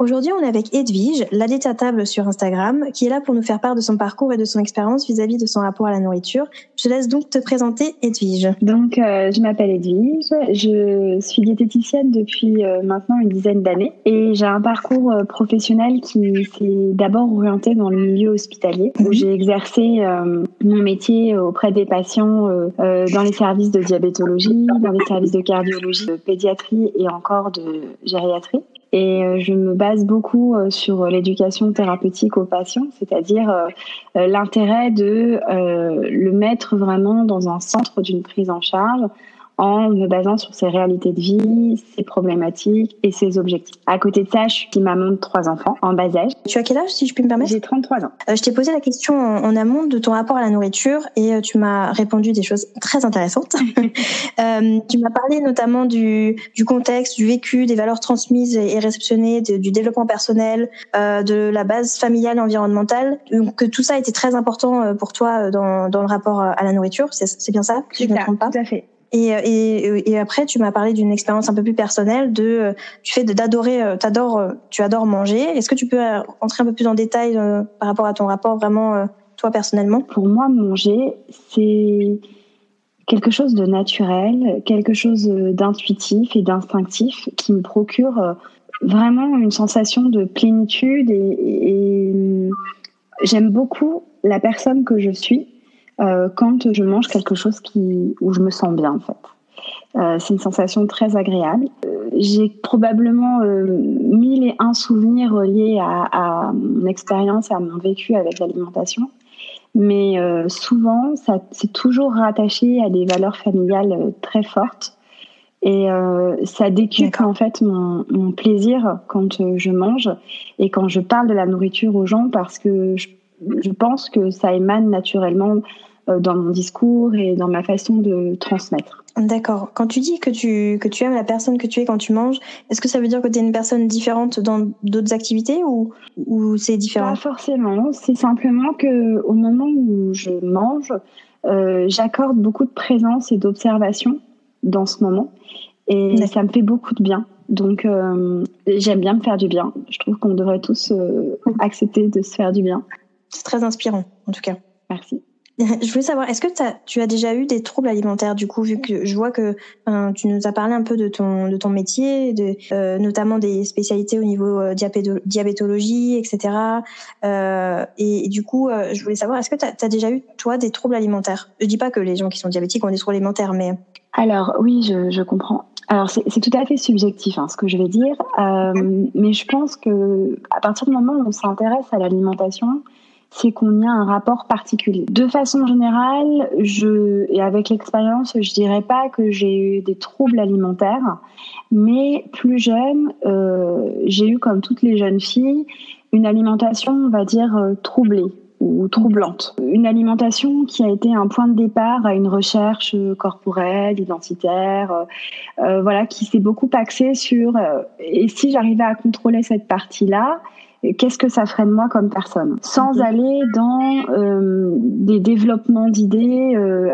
Aujourd'hui, on est avec Edwige, table sur Instagram, qui est là pour nous faire part de son parcours et de son expérience vis-à-vis de son rapport à la nourriture. Je laisse donc te présenter Edwige. Donc, euh, je m'appelle Edwige, je suis diététicienne depuis euh, maintenant une dizaine d'années et j'ai un parcours euh, professionnel qui s'est d'abord orienté dans le milieu hospitalier, où mhm. j'ai exercé mon métier auprès des patients dans les services de diabétologie, dans les services de cardiologie, de pédiatrie et encore de gériatrie. Et euh, je me base beaucoup euh, sur l'éducation thérapeutique aux patients, c'est-à-dire euh, l'intérêt de le mettre vraiment dans un centre d'une prise en charge en me basant sur ses réalités de vie, ses problématiques et ses objectifs. À côté de ça, je suis maman de trois enfants en bas âge. Tu as quel âge, si je puis me permettre? J'ai 33 ans. Euh, je t'ai posé la question en, amont de ton rapport à la nourriture et euh, tu m'as répondu des choses très intéressantes. euh, tu m'as parlé notamment du, du contexte, du vécu, des valeurs transmises et réceptionnées, du développement personnel, euh, de la base familiale et environnementale. Donc, que tout ça était très important euh, pour toi dans, dans le rapport à la nourriture. C'est bien ça? Si je ne me trompe pas? Tout à fait. Et, après, tu m'as parlé d'une expérience un peu plus personnelle de, tu fais d'adorer, euh, t'adores, euh, tu adores manger. Est-ce que tu peux euh, rentrer un peu plus en détail par rapport à ton rapport vraiment toi personnellement? Pour moi, manger, c'est quelque chose de naturel, quelque chose d'intuitif et d'instinctif qui me procure vraiment une sensation de plénitude et j'aime beaucoup la personne que je suis euh, quand je mange quelque chose qui, où je me sens bien en fait. Euh, c'est une sensation très agréable. Euh, j'ai probablement mille et un souvenirs liés à, à mon expérience, à mon vécu avec l'alimentation. Mais souvent, ça c'est toujours rattaché à des valeurs familiales très fortes. Et ça décuple en fait mon, mon, plaisir quand je mange et quand je parle de la nourriture aux gens parce que je je pense que ça émane naturellement euh, dans mon discours et dans ma façon de transmettre. D'accord. Quand tu dis que tu, que tu aimes la personne que tu es quand tu manges, est-ce que ça veut dire que tu es une personne différente dans d'autres activités ou, ou c'est différent? Pas forcément. C'est simplement que au moment où je mange, euh, j'accorde beaucoup de présence et d'observation dans ce moment. Et ça me fait beaucoup de bien. Donc, euh, j'aime bien me faire du bien. Je trouve qu'on devrait tous euh, accepter de se faire du bien. C'est très inspirant, en tout cas. Merci. Je voulais savoir, est-ce que as, tu as déjà eu des troubles alimentaires du coup, vu que je vois que tu nous as parlé un peu de ton de ton métier, de euh, notamment des spécialités au niveau euh, diabétologie, etc. Euh, et, du coup, euh, je voulais savoir, est-ce que tu as, déjà eu toi des troubles alimentaires? Je dis pas que les gens qui sont diabétiques ont des troubles alimentaires, mais alors oui, je, je comprends. Alors c'est tout à fait subjectif hein, ce que je vais dire, mais je pense que à partir du moment où on s'intéresse à l'alimentation, c'est qu'on y a un rapport particulier. De façon générale, je et avec l'expérience, je dirais pas que j'ai eu des troubles alimentaires, mais plus jeune, euh, j'ai eu comme toutes les jeunes filles une alimentation, on va dire euh, troublée ou troublante. Une alimentation qui a été un point de départ à une recherche corporelle, identitaire, euh, euh voilà, qui s'est beaucoup axée sur euh, et si j'arrivais à contrôler cette partie-là, qu'est-ce que ça ferait de moi comme personne? Sans aller dans euh, des développements d'idées euh,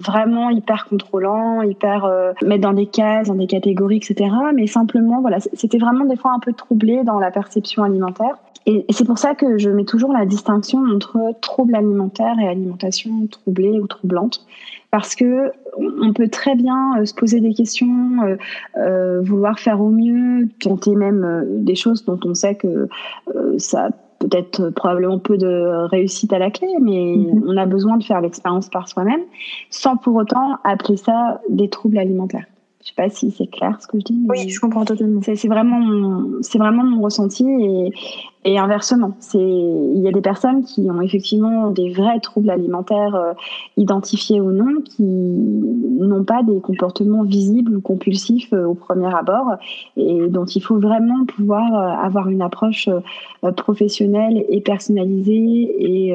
vraiment hyper contrôlants, hyper euh, mettre dans des cases, dans des catégories, etc. Mais simplement, voilà, c'était vraiment des fois un peu troublé dans la perception alimentaire. Et, c'est pour ça que je mets toujours la distinction entre trouble alimentaire et alimentation troublée ou troublante parce que on peut très bien euh, se poser des questions, euh, euh, vouloir faire au mieux, tenter même des choses dont on sait que ça peut-être probablement peu de réussite à la clé, mais mm-hmm. on a besoin de faire l'expérience par soi-même, sans pour autant appeler ça des troubles alimentaires. Je sais pas si c'est clair ce que je dis. Oui, je comprends totalement. C'est vraiment, c'est vraiment mon ressenti et, et inversement. C'est, il y a des personnes qui ont effectivement des vrais troubles alimentaires euh, identifiés ou non, qui n'ont pas des comportements visibles ou compulsifs euh, au premier abord et dont il faut vraiment pouvoir euh, avoir une approche professionnelle et personnalisée et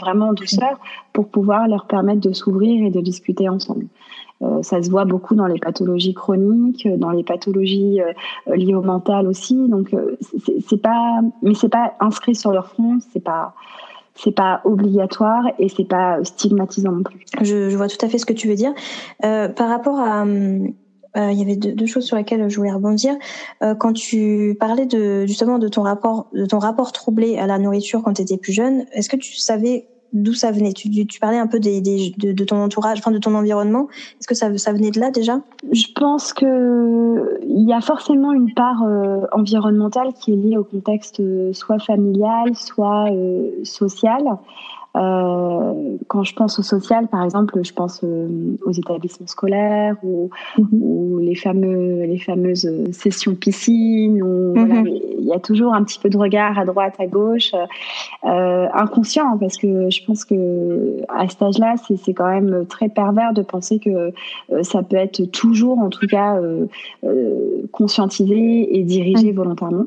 vraiment en douceur pour pouvoir leur permettre de s'ouvrir et de discuter ensemble. Euh, ça se voit beaucoup dans les pathologies chroniques, dans les pathologies euh, liées au mental aussi. Donc euh, c'est pas, mais c'est pas inscrit sur leur front, c'est pas c'est pas obligatoire et c'est pas stigmatisant non plus. Je, vois tout à fait ce que tu veux dire. Euh, par rapport à, il y avait deux, choses sur lesquelles je voulais rebondir. Euh, quand tu parlais justement de ton rapport, de ton rapport troublé à la nourriture quand tu étais plus jeune, est-ce que tu savais d'où ça venait tu, tu, parlais un peu de, ton entourage, enfin de ton environnement. Est-ce que ça, ça venait de là déjà? Je pense que il y a forcément une part euh, environnementale qui est liée au contexte euh, soit familial, soit euh, social. Euh, quand je pense au social, par exemple, je pense euh, aux établissements scolaires ou, mhm. ou, les fameux les fameuses sessions piscine. Où, voilà, mhm. il y a toujours un petit peu de regard à droite, à gauche, euh, inconscient, parce que je pense que à cet âge-là, c'est quand même très pervers de penser que euh, ça peut être toujours, en tout cas, euh, conscientisé et dirigé mhm. volontairement.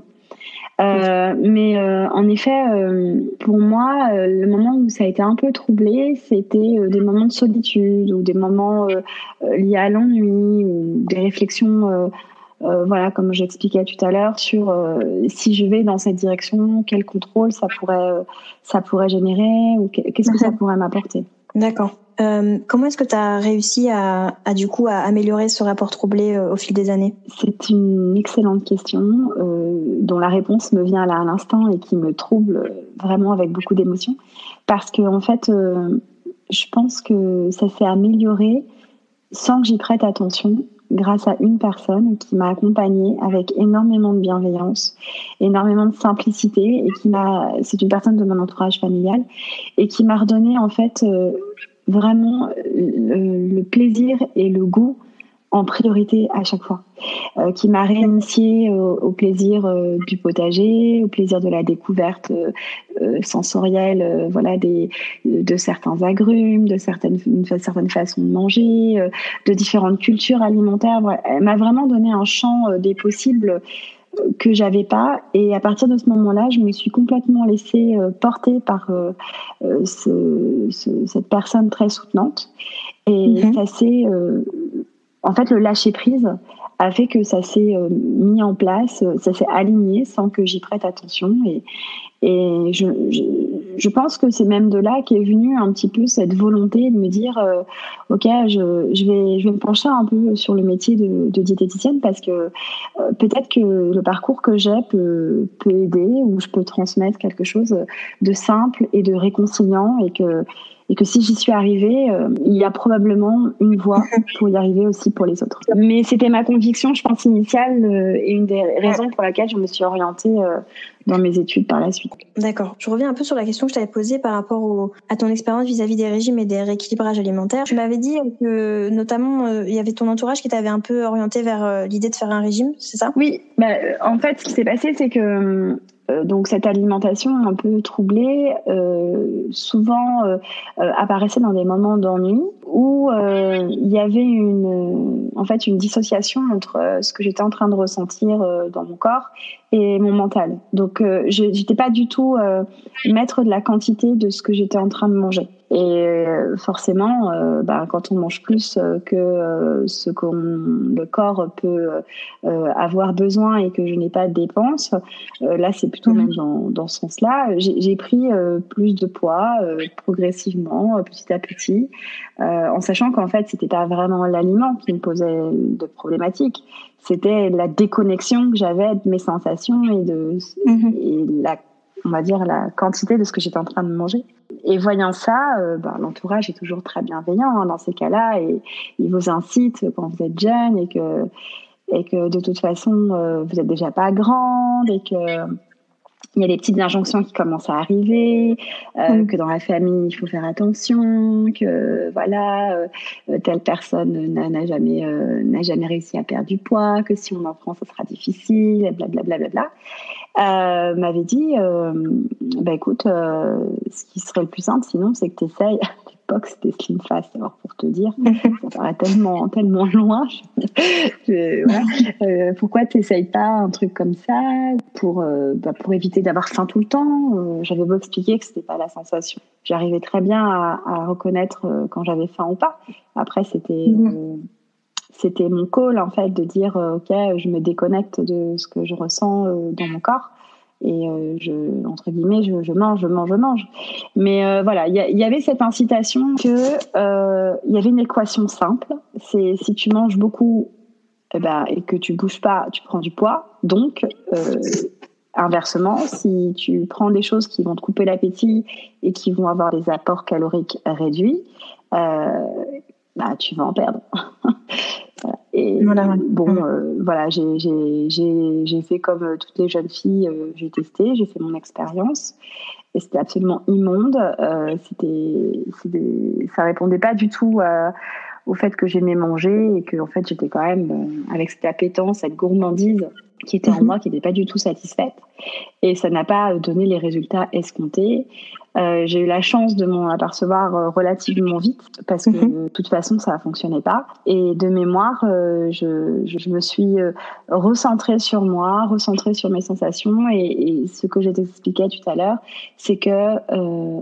Euh, mais euh, en effet, euh, pour moi, le moment où ça a été un peu troublé, c'était des moments de solitude ou des moments liés à l'ennui ou des réflexions, voilà, comme j'expliquais tout à l'heure, sur si je vais dans cette direction, quel contrôle ça pourrait, ça pourrait générer ou qu'est-ce que ça mhm. pourrait m'apporter. D'accord. Euh, comment est-ce que tu as réussi à, du coup à améliorer ce rapport troublé euh, au fil des années? C'est une excellente question euh, dont la réponse me vient à l'instant et qui me trouble vraiment avec beaucoup d'émotion parce que en fait je pense que ça s'est amélioré sans que j'y prête attention grâce à une personne qui m'a accompagnée avec énormément de bienveillance, énormément de simplicité et qui m'a c'est une personne de mon entourage familial et qui m'a redonné en fait euh, vraiment le, plaisir et le goût en priorité à chaque fois, euh, qui m'a réinitié au, plaisir euh, du potager, au plaisir de la découverte euh, sensorielle, voilà, des, de certains agrumes, de certaines, certaines façons de manger, de différentes cultures alimentaires. Elle m'a vraiment donné un champ des possibles que j'avais pas et à partir de ce moment-là je me suis complètement laissée euh, porter par euh, euh, ce, ce, cette personne très soutenante et mm-hmm. ça s'est en fait le lâcher prise a fait que ça s'est mis en place ça s'est aligné sans que j'y prête attention. Et je, pense que c'est même de là qu'est venue un petit peu cette volonté de me dire, euh, ok, je, vais, me pencher un peu sur le métier de, diététicienne parce que euh, peut-être que le parcours que j'ai peut, peut aider ou je peux transmettre quelque chose de simple et de réconciliant et que et que si j'y suis arrivée, euh, il y a probablement une voie pour y arriver aussi pour les autres. Mais c'était ma conviction, je pense, initiale euh, et une des raisons pour laquelle je me suis orientée euh, dans mes études par la suite. D'accord. Je reviens un peu sur la question que je t'avais posée par rapport au, à ton expérience vis-à-vis des régimes et des rééquilibrages alimentaires. Tu m'avais dit que notamment il y avait ton entourage qui t'avait un peu orienté vers l'idée de faire un régime, c'est ça? Oui. Bah, en fait, ce qui s'est passé, c'est que euh, donc cette alimentation un peu troublée euh, souvent euh, apparaissait dans des moments d'ennui où il y avait une en fait une dissociation entre ce que j'étais en train de ressentir dans mon corps et mon mental. Donc je n'étais pas du tout maître de la quantité de ce que j'étais en train de manger. Et euh, forcément, euh, bah, quand on mange plus euh, que ce que le corps peut avoir besoin et que je n'ai pas de dépenses, là c'est plutôt mhm. même dans, dans ce sens-là. J'ai pris plus de poids progressivement, petit à petit, en sachant qu'en fait c'était pas vraiment l'aliment qui me posait de problématiques, c'était la déconnexion que j'avais de mes sensations et de mhm. et la on va dire, la quantité de ce que j'étais en train de manger. Et voyant ça, euh, bah, l'entourage est toujours très bienveillant hein, dans ces cas-là et il vous incite quand vous êtes jeune et que, et que de toute façon, euh, vous n'êtes déjà pas grande et que il y a des petites injonctions qui commencent à arriver, euh, mm. que dans la famille il faut faire attention, que voilà euh, telle personne n'a jamais n'a jamais réussi à perdre du poids, que si on en prend ça sera difficile, blablabla. Bla, bla, bla, euh, m'avait dit bah écoute, ce qui serait le plus simple sinon c'est que tu essayes l'époque, c'était Slim Fast. Alors, pour te dire, ça paraît tellement, tellement loin. Euh, pourquoi tu n'essayes pas un truc comme ça pour, euh, bah, pour éviter d'avoir faim tout le temps? Euh, J'avais beau expliquer que c'était pas la sensation. J'arrivais très bien à, reconnaître quand j'avais faim ou pas. Après, c'était. Mhm. C'était mon call en fait de dire ok je me déconnecte de ce que je ressens dans mon corps. Et euh, je entre guillemets je, mange je mange je mange. Mais euh, voilà il y, avait cette incitation que euh, il y avait une équation simple. C'est si tu manges beaucoup eh ben, et que tu bouges pas tu prends du poids. Donc inversement si tu prends des choses qui vont te couper l'appétit et qui vont avoir des apports caloriques réduits bah, tu vas en perdre Et bon, euh, voilà, j'ai fait comme euh, toutes les jeunes filles, euh, j'ai testé, j'ai fait mon expérience. Et c'était absolument immonde. c'était, ça répondait pas du tout au fait que j'aimais manger et que en fait j'étais quand même avec cette appétence, cette gourmandise qui était en mhm. moi, qui n'était pas du tout satisfaite. Et ça n'a pas donné les résultats escomptés. Euh, j'ai eu la chance de m'en apercevoir euh, relativement vite parce que mhm. de toute façon ça ne fonctionnait pas. Et de mémoire, euh, je, je, me suis recentrée sur moi, recentrée sur mes sensations. Et, et ce que j'ai expliqué tout à l'heure, c'est que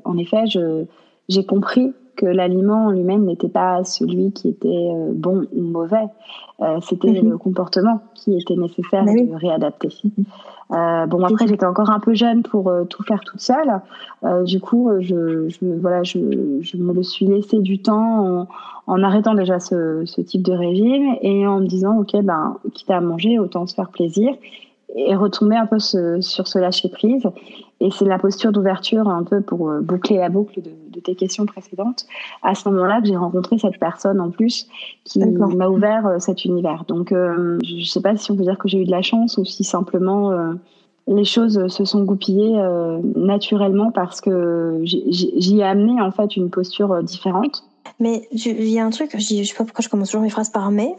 en effet, j'ai compris que l'aliment en lui-même n'était pas celui qui était euh, bon ou mauvais. Euh, c'était mhm. le comportement qui était nécessaire bah de réadapter. Euh, bon après j'étais encore un peu jeune pour tout faire toute seule. du coup je, je voilà je, je, me le suis laissé du temps en, en arrêtant déjà ce, ce, type de régime et en me disant ok ben quitte à manger autant se faire plaisir et retomber un peu ce, sur ce lâcher prise. Et c'est la posture d'ouverture un peu pour euh, boucler la boucle de, de tes questions précédentes. À ce moment-là, que j'ai rencontré cette personne en plus qui m'a ouvert euh, cet univers. Donc, euh, je ne sais pas si on peut dire que j'ai eu de la chance ou si simplement les choses se sont goupillées naturellement parce que j'y ai amené en fait une posture différente. Mais il y a un truc, je, je sais pas pourquoi je commence toujours mes phrases par mais,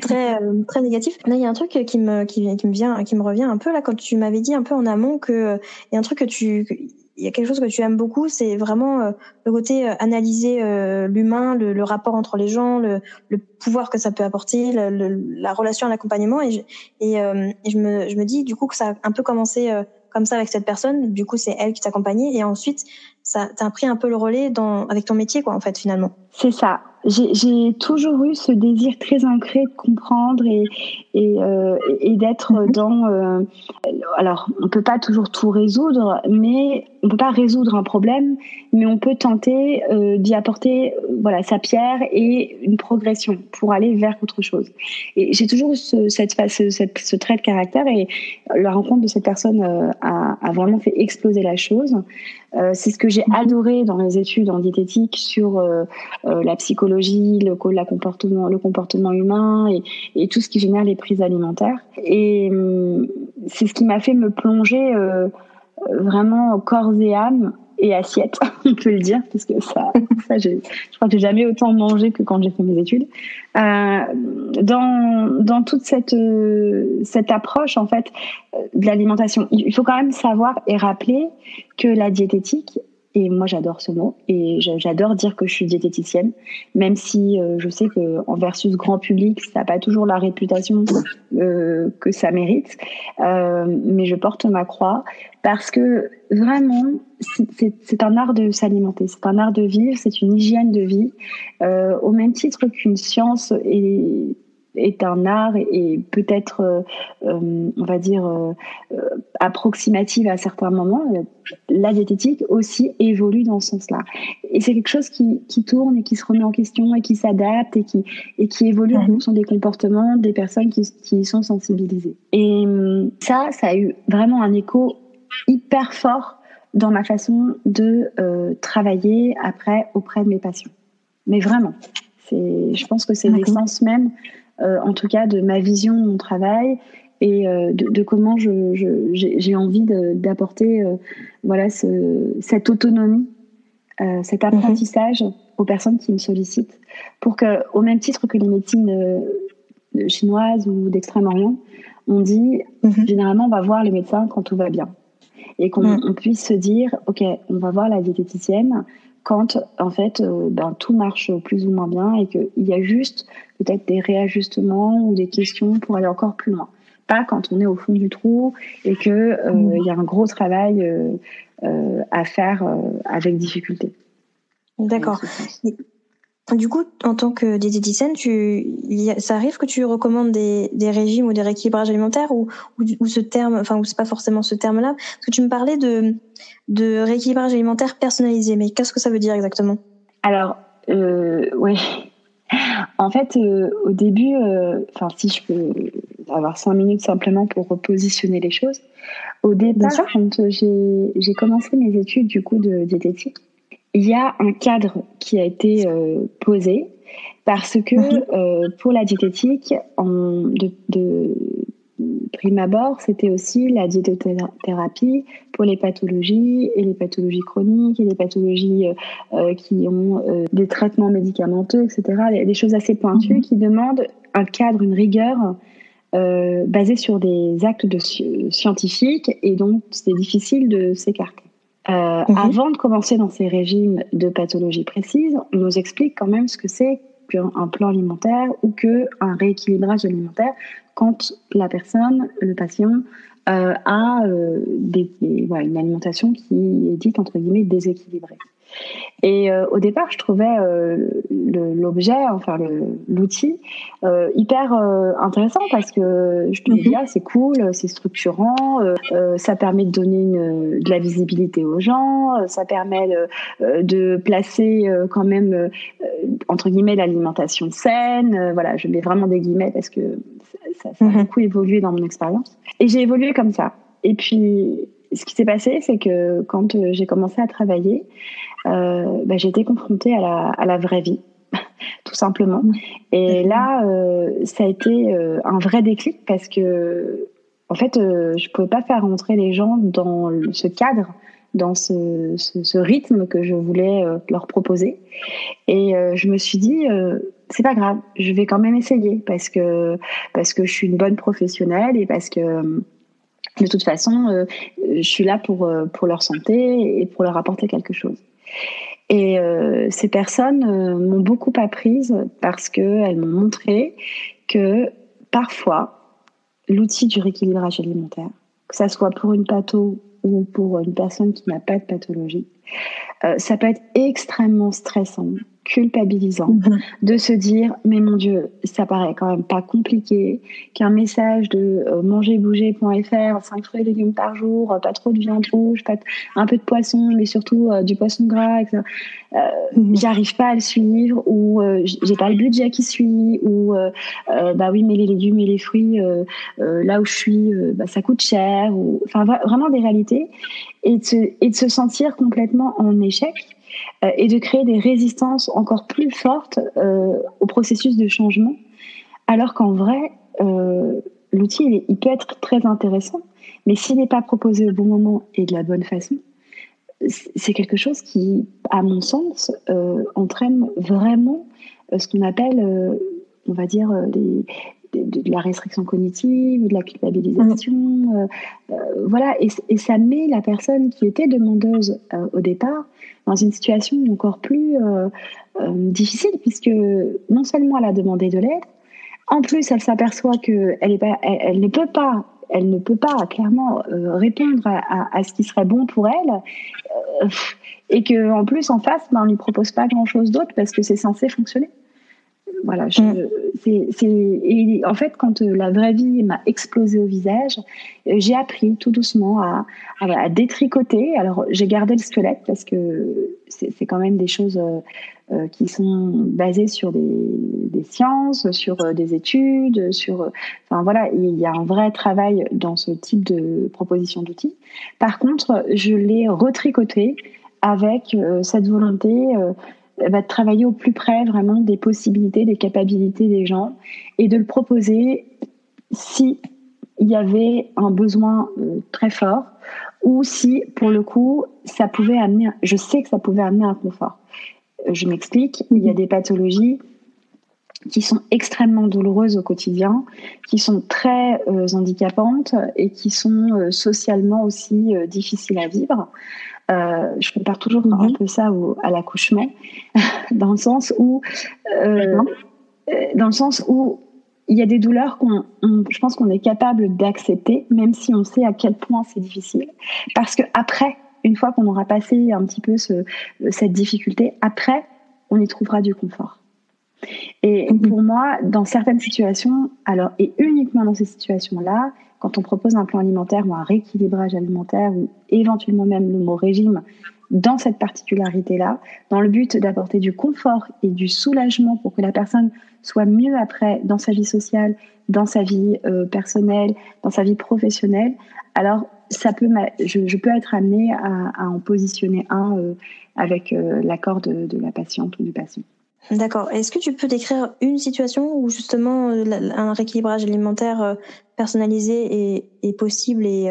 très euh, très négatif. Là, il y a un truc qui me qui, qui me vient qui me revient un peu là quand tu m'avais dit un peu en amont que il y a un truc que tu il y a quelque chose que tu aimes beaucoup, c'est vraiment euh, le côté euh, analyser l'humain, le, le, rapport entre les gens, le, le pouvoir que ça peut apporter, la relation à l'accompagnement. Et, je, et, et je, me, je me dis du coup que ça a un peu commencé comme ça avec cette personne. Du coup, c'est elle qui t'accompagnait. Et ensuite, ça t'as pris un peu le relais dans, avec ton métier, quoi, en fait, finalement. C'est ça j'ai toujours eu ce désir très ancré de comprendre et, et, euh, et d'être mhm. dans. Euh, alors, on peut pas toujours tout résoudre, mais on peut pas résoudre un problème, mais on peut tenter euh, d'y apporter, voilà, sa pierre et une progression pour aller vers autre chose. Et j'ai toujours eu ce, cette, ce, cette, ce trait de caractère et la rencontre de cette personne euh, a, a, vraiment fait exploser la chose. Euh, c'est ce que j'ai mhm. adoré dans les études en diététique sur la psychologie le, la comportement, le comportement humain et, et, tout ce qui génère les prises alimentaires. Et hum, c'est ce qui m'a fait me plonger euh, vraiment corps et âme et assiette, on peut le dire, parce que ça, je crois que j'ai jamais autant mangé que quand j'ai fait mes études. Euh, dans, dans toute cette, cette approche en fait de l'alimentation, il faut quand même savoir et rappeler que la diététique et moi, j'adore ce mot. Et j'adore dire que je suis diététicienne, même si euh, je sais que en versus grand public, ça n'a pas toujours la réputation euh, que ça mérite. Euh, mais je porte ma croix parce que vraiment, c'est un art de s'alimenter, c'est un art de vivre, c'est une hygiène de vie, au même titre qu'une science et est un art et, peut-être, euh, euh, on va dire, euh, approximative à certains moments, la diététique aussi évolue dans ce sens-là. Et c'est quelque chose qui, qui, tourne et qui se remet en question et qui s'adapte et qui, et qui évolue en fonction des comportements des personnes qui, qui y sont sensibilisées. Et ça, ça a eu vraiment un écho hyper fort dans ma façon de travailler après auprès de mes patients. Mais vraiment, je pense que c'est l'essence même euh, en tout cas de ma vision de mon travail et de, comment j'ai envie d'apporter voilà cette autonomie, cet mhm. apprentissage aux personnes qui me sollicitent, pour que, au même titre que les médecines chinoises ou d'Extrême-Orient, on dit mhm. généralement on va voir les médecins quand tout va bien et qu'on puisse se dire ok on va voir la diététicienne quand en fait euh, ben, tout marche plus ou moins bien et qu'il y a juste peut-être des réajustements ou des questions pour aller encore plus loin. Pas quand on est au fond du trou et qu'il euh, mhm. y a un gros travail euh, à faire avec difficulté. D'accord. Du coup, en tant que diététicienne, tu, ça arrive que tu recommandes des, des régimes ou des rééquilibrages alimentaires ou, ou, ce terme, enfin, ou c'est pas forcément ce terme-là, parce que tu me parlais de, de rééquilibrage alimentaire personnalisé, mais qu'est-ce que ça veut dire exactement? Alors, euh, oui. En fait, euh, au début, euh, enfin, si je peux avoir cinq minutes simplement pour repositionner les choses, au départ, quand j'ai commencé mes études du coup de diététique, il y a un cadre qui a été euh, posé parce que mhm. euh, pour la diététique, en, de, de prime abord, c'était aussi la diétothérapie pour les pathologies et les pathologies chroniques et les pathologies euh, qui ont des traitements médicamenteux, etc. Des choses assez pointues mhm. qui demandent un cadre, une rigueur basée sur des actes de scientifiques et donc c'est difficile de s'écarter. Euh, mhm. Avant de commencer dans ces régimes de pathologie précise, on nous explique quand même ce que c'est qu'un plan alimentaire ou qu'un rééquilibrage alimentaire quand la personne, le patient, euh, a euh, des, voilà, une alimentation qui est dite entre guillemets déséquilibrée. Et euh, au départ, je trouvais euh, l'objet, enfin l'outil, euh, hyper intéressant parce que je me dis, ah, c'est cool, c'est structurant, ça permet de donner une, de la visibilité aux gens, ça permet de, de placer quand même, entre guillemets, l'alimentation saine. voilà, je mets vraiment des guillemets parce que ça, ça a mhm. beaucoup évolué dans mon expérience. Et j'ai évolué comme ça. Et puis, ce qui s'est passé, c'est que quand j'ai commencé à travailler, bah, j'ai été confrontée à la, à la vraie vie, tout simplement. Et là, euh, ça a été euh, un vrai déclic parce que, en fait, euh, je pouvais pas faire rentrer les gens dans ce cadre, dans ce, ce, ce rythme que je voulais euh, leur proposer. Et je me suis dit, c'est pas grave, je vais quand même essayer parce que parce que je suis une bonne professionnelle et parce que de toute façon, je suis là pour pour leur santé et pour leur apporter quelque chose. Et euh, ces personnes euh, m'ont beaucoup apprise parce qu'elles m'ont montré que parfois, l'outil du rééquilibrage alimentaire, que ça soit pour une patho ou pour une personne qui n'a pas de pathologie, euh, ça peut être extrêmement stressant culpabilisant mhm. de se dire mais mon dieu ça paraît quand même pas compliqué qu'un message de euh, mangerbouger.fr 5 fruits et légumes par jour euh, pas trop de viande rouge pas un peu de poisson mais surtout euh, du poisson gras etc. Mhm. j'arrive pas à le suivre ou j'ai pas le budget qui suit ou bah oui mais les légumes et les fruits là où je suis bah, ça coûte cher ou enfin vraiment des réalités et de et de se sentir complètement en échec euh, et de créer des résistances encore plus fortes euh, au processus de changement, alors qu'en vrai, euh, l'outil, il, peut être très intéressant, mais s'il n'est pas proposé au bon moment et de la bonne façon, c'est quelque chose qui, à mon sens, entraîne vraiment ce qu'on appelle, on va dire, les, de, la restriction cognitive, de la culpabilisation. voilà, et, ça met la personne qui était demandeuse au départ dans une situation encore plus euh, euh, difficile, puisque non seulement elle a demandé de l'aide, en plus elle s'aperçoit qu'elle elle, ne peut pas elle ne peut pas clairement euh, répondre à, à, ce qui serait bon pour elle et que en plus en face ben, on lui propose pas grand chose d'autre parce que c'est censé fonctionner voilà, je, mm. c'est, et en fait, quand euh, la vraie vie m'a explosé au visage, euh, j'ai appris tout doucement à, à, détricoter. Alors, j'ai gardé le squelette parce que c'est, quand même des choses euh, qui sont basées sur des, des sciences, sur des études, sur, enfin voilà, il y a un vrai travail dans ce type de proposition d'outils. Par contre, je l'ai retricoté avec cette volonté va travailler au plus près vraiment des possibilités, des capacités des gens et de le proposer si il y avait un besoin très fort ou si, pour le coup, ça pouvait amener, je sais que ça pouvait amener un confort. Je m'explique, il y a mhm. des pathologies qui sont extrêmement douloureuses au quotidien, qui sont très euh, handicapantes et qui sont euh, socialement aussi euh, difficiles à vivre. Je compare toujours un mhm. peu ça à l'accouchement, dans le sens où, dans le sens où il y a des douleurs qu'on, je pense qu'on est capable d'accepter, même si on sait à quel point c'est difficile. Parce que après, une fois qu'on aura passé un petit peu ce, cette difficulté, après, on y trouvera du confort. Et mhm. pour moi, dans certaines situations, alors et uniquement dans ces situations-là, quand on propose un plan alimentaire ou un rééquilibrage alimentaire ou éventuellement même le mot régime, dans cette particularité-là, dans le but d'apporter du confort et du soulagement pour que la personne soit mieux après dans sa vie sociale, dans sa vie euh, personnelle, dans sa vie professionnelle, alors ça peut, je, peux être amenée à, en positionner un euh, avec euh, l'accord de, de la patiente ou du patient. D'accord. Est-ce que tu peux décrire une situation où justement un rééquilibrage alimentaire personnalisé est, possible et,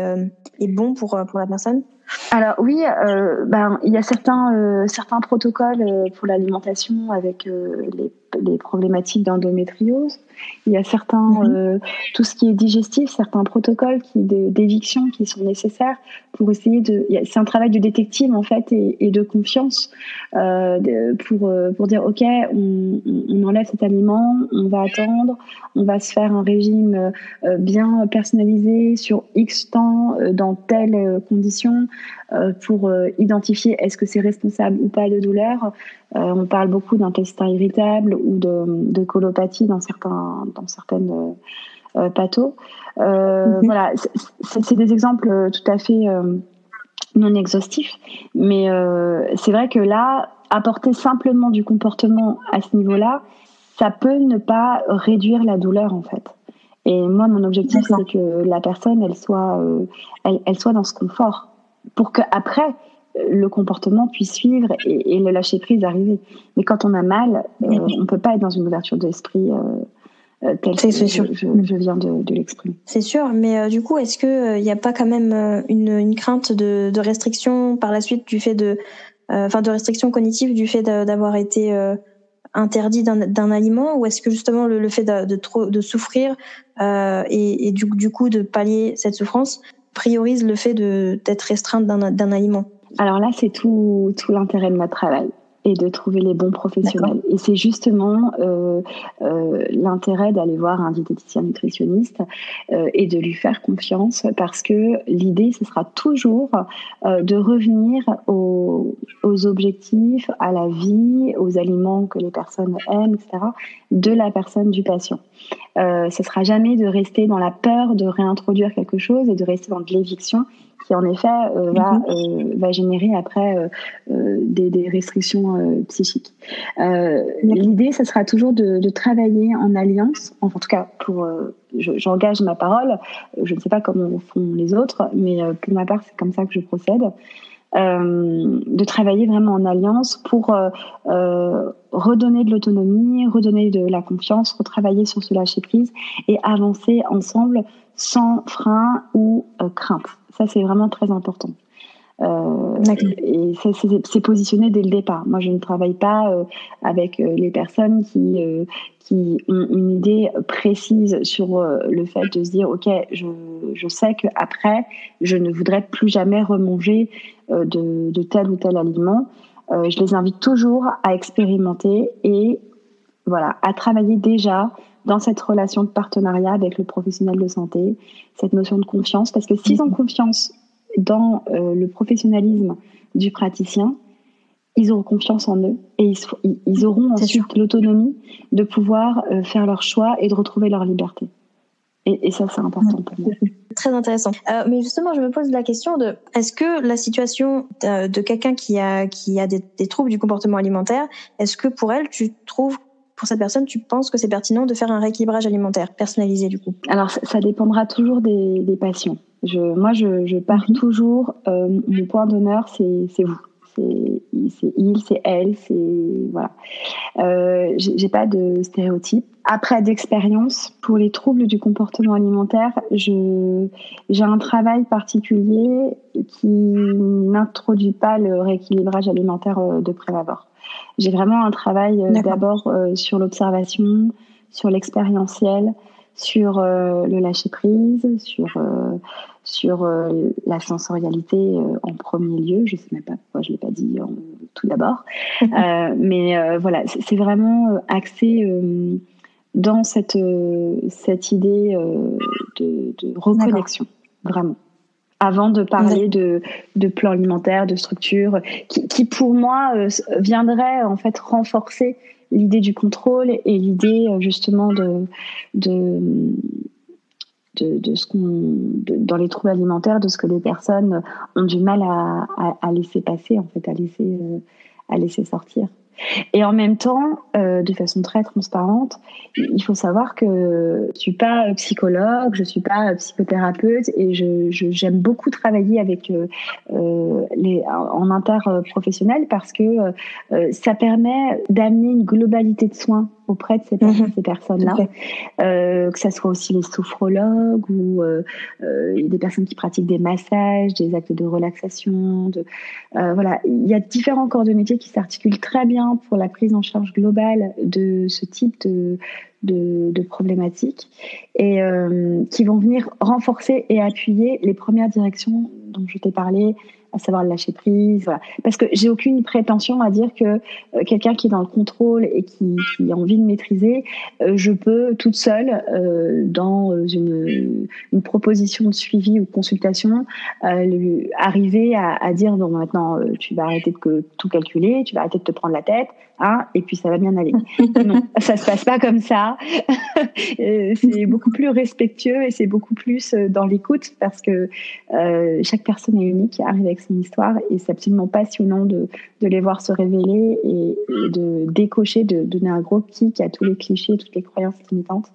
et bon pour, la personne? Alors oui, euh, ben, il y a certains, euh, protocoles euh, pour l'alimentation avec les, problématiques d'endométriose. Il y a certains, mhm. tout ce qui est digestif, certains protocoles qui, d'éviction qui sont nécessaires pour essayer de. C'est un travail de détective en fait et, et de confiance pour pour dire ok, on, on, enlève cet aliment, on va attendre, on va se faire un régime bien personnalisé sur X temps dans telles conditions. Euh, pour euh, identifier est-ce que c'est responsable ou pas de douleur. Euh, on parle beaucoup d'intestin irritable ou de, colopathie dans certains dans certaines euh, pathos. Mhm. Voilà, c'est des exemples tout à fait non exhaustifs, mais c'est vrai que là, apporter simplement du comportement à ce niveau-là, ça peut ne pas réduire la douleur en fait. Et moi, mon objectif, c'est que la personne, elle soit, elle, elle, soit dans ce confort pour que après le comportement puisse suivre et, le lâcher prise arriver. Mais quand on a mal, euh, on ne peut pas être dans une ouverture d'esprit euh, euh telle que je, je, viens de, de l'exprimer. C'est sûr, mais euh, du coup, est-ce qu'il n'y a pas quand même une, une crainte de, de, restriction par la suite du fait de, enfin, de restriction cognitive du fait d'avoir été interdit d'un aliment, ou est-ce que justement le, le fait de, de, trop, de souffrir et, et du, du coup de pallier cette souffrance priorise le fait d'être restreinte d'un aliment? Alors là, c'est tout, tout l'intérêt de notre travail et de trouver les bons professionnels. Et c'est justement euh, euh, l'intérêt d'aller voir un diététicien nutritionniste euh, et de lui faire confiance parce que l'idée, ce sera toujours de revenir aux, aux, objectifs, à la vie, aux aliments que les personnes aiment, etc., de la personne, du patient. Ce sera jamais de rester dans la peur de réintroduire quelque chose et de rester dans de l'éviction qui en effet euh, va, mhm. euh, va générer après euh, des, des, restrictions psychiques. L'idée, ce sera toujours de, de, travailler en alliance, en, tout cas pour, j'engage ma parole, je ne sais pas comment font les autres, mais pour ma part, c'est comme ça que je procède. Euh, de travailler vraiment en alliance pour euh, euh, redonner de l'autonomie, redonner de la confiance, retravailler sur ce lâcher prise et avancer ensemble sans frein ou crainte. Ça, c'est vraiment très important. Euh, et c'est positionné dès le départ. Moi, je ne travaille pas euh, avec euh, les personnes qui, qui ont une idée précise sur le fait de se dire, OK, je, je sais qu'après, je ne voudrais plus jamais remanger de, de tel ou tel aliment. je les invite toujours à expérimenter et voilà, à travailler déjà dans cette relation de partenariat avec le professionnel de santé, cette notion de confiance, parce que s'ils ont mhm. confiance dans euh, le professionnalisme du praticien, ils auront confiance en eux et ils, ils auront ensuite l'autonomie de pouvoir euh, faire leur choix et de retrouver leur liberté. Et, et ça, c'est important pour moi. Très intéressant. Euh, mais justement, je me pose la question de est-ce que la situation de, de quelqu'un qui a qui a des, des troubles du comportement alimentaire, est-ce que pour elle, tu trouves pour cette personne, tu penses que c'est pertinent de faire un rééquilibrage alimentaire personnalisé du coup? Alors, ça, dépendra toujours des, des patients. Je, moi, je, je pars mhm. toujours. Euh, mon point d'honneur, c'est vous. c'est il, c'est elle, c'est voilà. Euh, j'ai pas de stéréotypes. Après d'expérience, pour les troubles du comportement alimentaire, je j'ai un travail particulier qui n'introduit pas le rééquilibrage alimentaire euh, de près abord. J'ai vraiment un travail euh, d'abord euh, sur l'observation, sur l'expérientiel, sur le lâcher prise, sur sur euh, la sensorialité euh, en premier lieu. Je sais même pas pourquoi je l'ai pas dit tout d'abord, euh, mais voilà, c'est vraiment axé dans cette cette idée de, de reconnexion, vraiment avant de parler de, de plan alimentaire, de structure, qui, qui pour moi viendrait en fait renforcer l'idée du contrôle et l'idée justement de, de, de, de ce qu'on dans les troubles alimentaires de ce que les personnes ont du mal à, à, à laisser passer en fait à laisser euh, à laisser sortir et en même temps, euh, de façon très transparente, il faut savoir que je suis pas psychologue, je suis pas psychothérapeute et je, j'aime beaucoup travailler avec euh, euh, les en interprofessionnel parce que euh, ça permet d'amener une globalité de soins auprès de ces, mhm. ces personnes-là, euh, que ça soit aussi les sophrologues ou euh, euh, des personnes qui pratiquent des massages, des actes de relaxation. De, voilà, il y a différents corps de métier qui s'articulent très bien pour la prise en charge globale de ce type de, de, de problématiques et qui vont venir renforcer et appuyer les premières directions dont je t'ai parlé, à savoir lâcher prise. Voilà. Parce que j'ai aucune prétention à dire que euh, quelqu'un qui est dans le contrôle et qui, a envie de maîtriser, euh, je peux toute seule, euh, dans une, proposition de suivi ou de consultation, arriver à, dire bon maintenant tu vas arrêter de tout calculer, tu vas arrêter de te prendre la tête, hein, et puis ça va bien aller. non, ça se passe pas comme ça. c'est beaucoup plus respectueux et c'est beaucoup plus dans l'écoute parce que chaque personne est unique, arrive avec son histoire et c'est absolument passionnant de, de les voir se révéler et, de décocher, de, donner un gros kick à tous les clichés, toutes les croyances limitantes.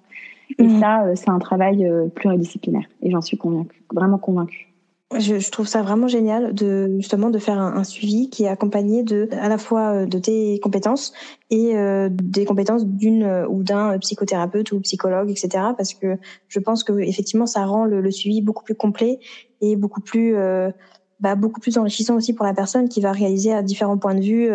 Et mmh. ça, euh, c'est un travail euh, pluridisciplinaire et j'en suis convaincue, vraiment convaincue. Je, je, trouve ça vraiment génial de justement de faire un, un, suivi qui est accompagné de à la fois euh, de tes compétences et euh, des compétences d'une ou d'un psychothérapeute ou psychologue, etc. Parce que je pense que effectivement ça rend le, le suivi beaucoup plus complet et beaucoup plus euh, bah, beaucoup plus enrichissant aussi pour la personne qui va réaliser à différents points de vue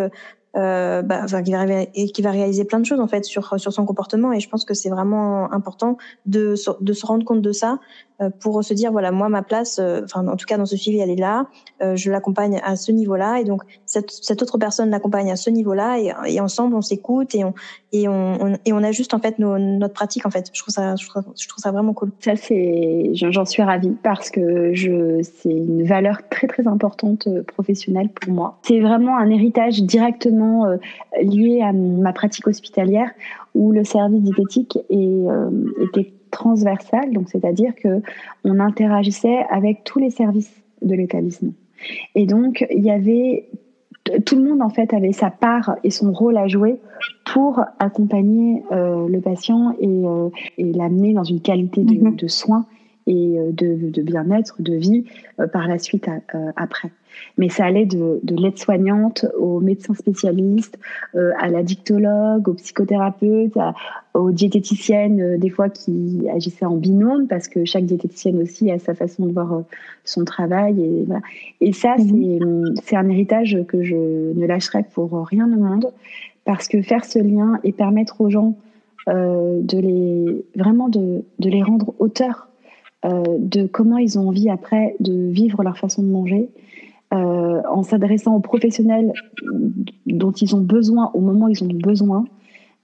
euh, bah, enfin, qui va et qui va réaliser plein de choses en fait sur sur son comportement. Et je pense que c'est vraiment important de de se rendre compte de ça euh, pour se dire voilà moi ma place euh, enfin en tout cas dans ce suivi elle est là euh, je l'accompagne à ce niveau-là. Et donc cette, cette autre personne l'accompagne à ce niveau-là. Et, et ensemble on s'écoute et on et on, et on ajuste en fait nos, notre pratique en fait. Je trouve ça je trouve, je trouve ça vraiment cool. Ça c'est j'en suis ravie parce que je c'est une valeur très très importante professionnelle pour moi. C'est vraiment un héritage directement euh, lié à ma pratique hospitalière où le service diététique est, euh, était transversal, donc c'est-à-dire que on interagissait avec tous les services de l'établissement. Et donc il y avait tout le monde en fait avait sa part et son rôle à jouer pour accompagner euh, le patient et, et l'amener dans une qualité de, mm-hmm. de soins et de, de bien-être, de vie par la suite après. Mais ça allait de, de l'aide-soignante au médecin spécialiste, euh, à la dictologue, au psychothérapeute, aux diététiciennes, euh, des fois qui agissaient en binôme, parce que chaque diététicienne aussi a sa façon de voir euh, son travail. Et, voilà. et ça, mhm. c'est un héritage que je ne lâcherai pour rien au monde, parce que faire ce lien et permettre aux gens euh, de les vraiment de, de les rendre auteurs euh, de comment ils ont envie après de vivre leur façon de manger euh, en s'adressant aux professionnels dont ils ont besoin au moment où ils ont besoin,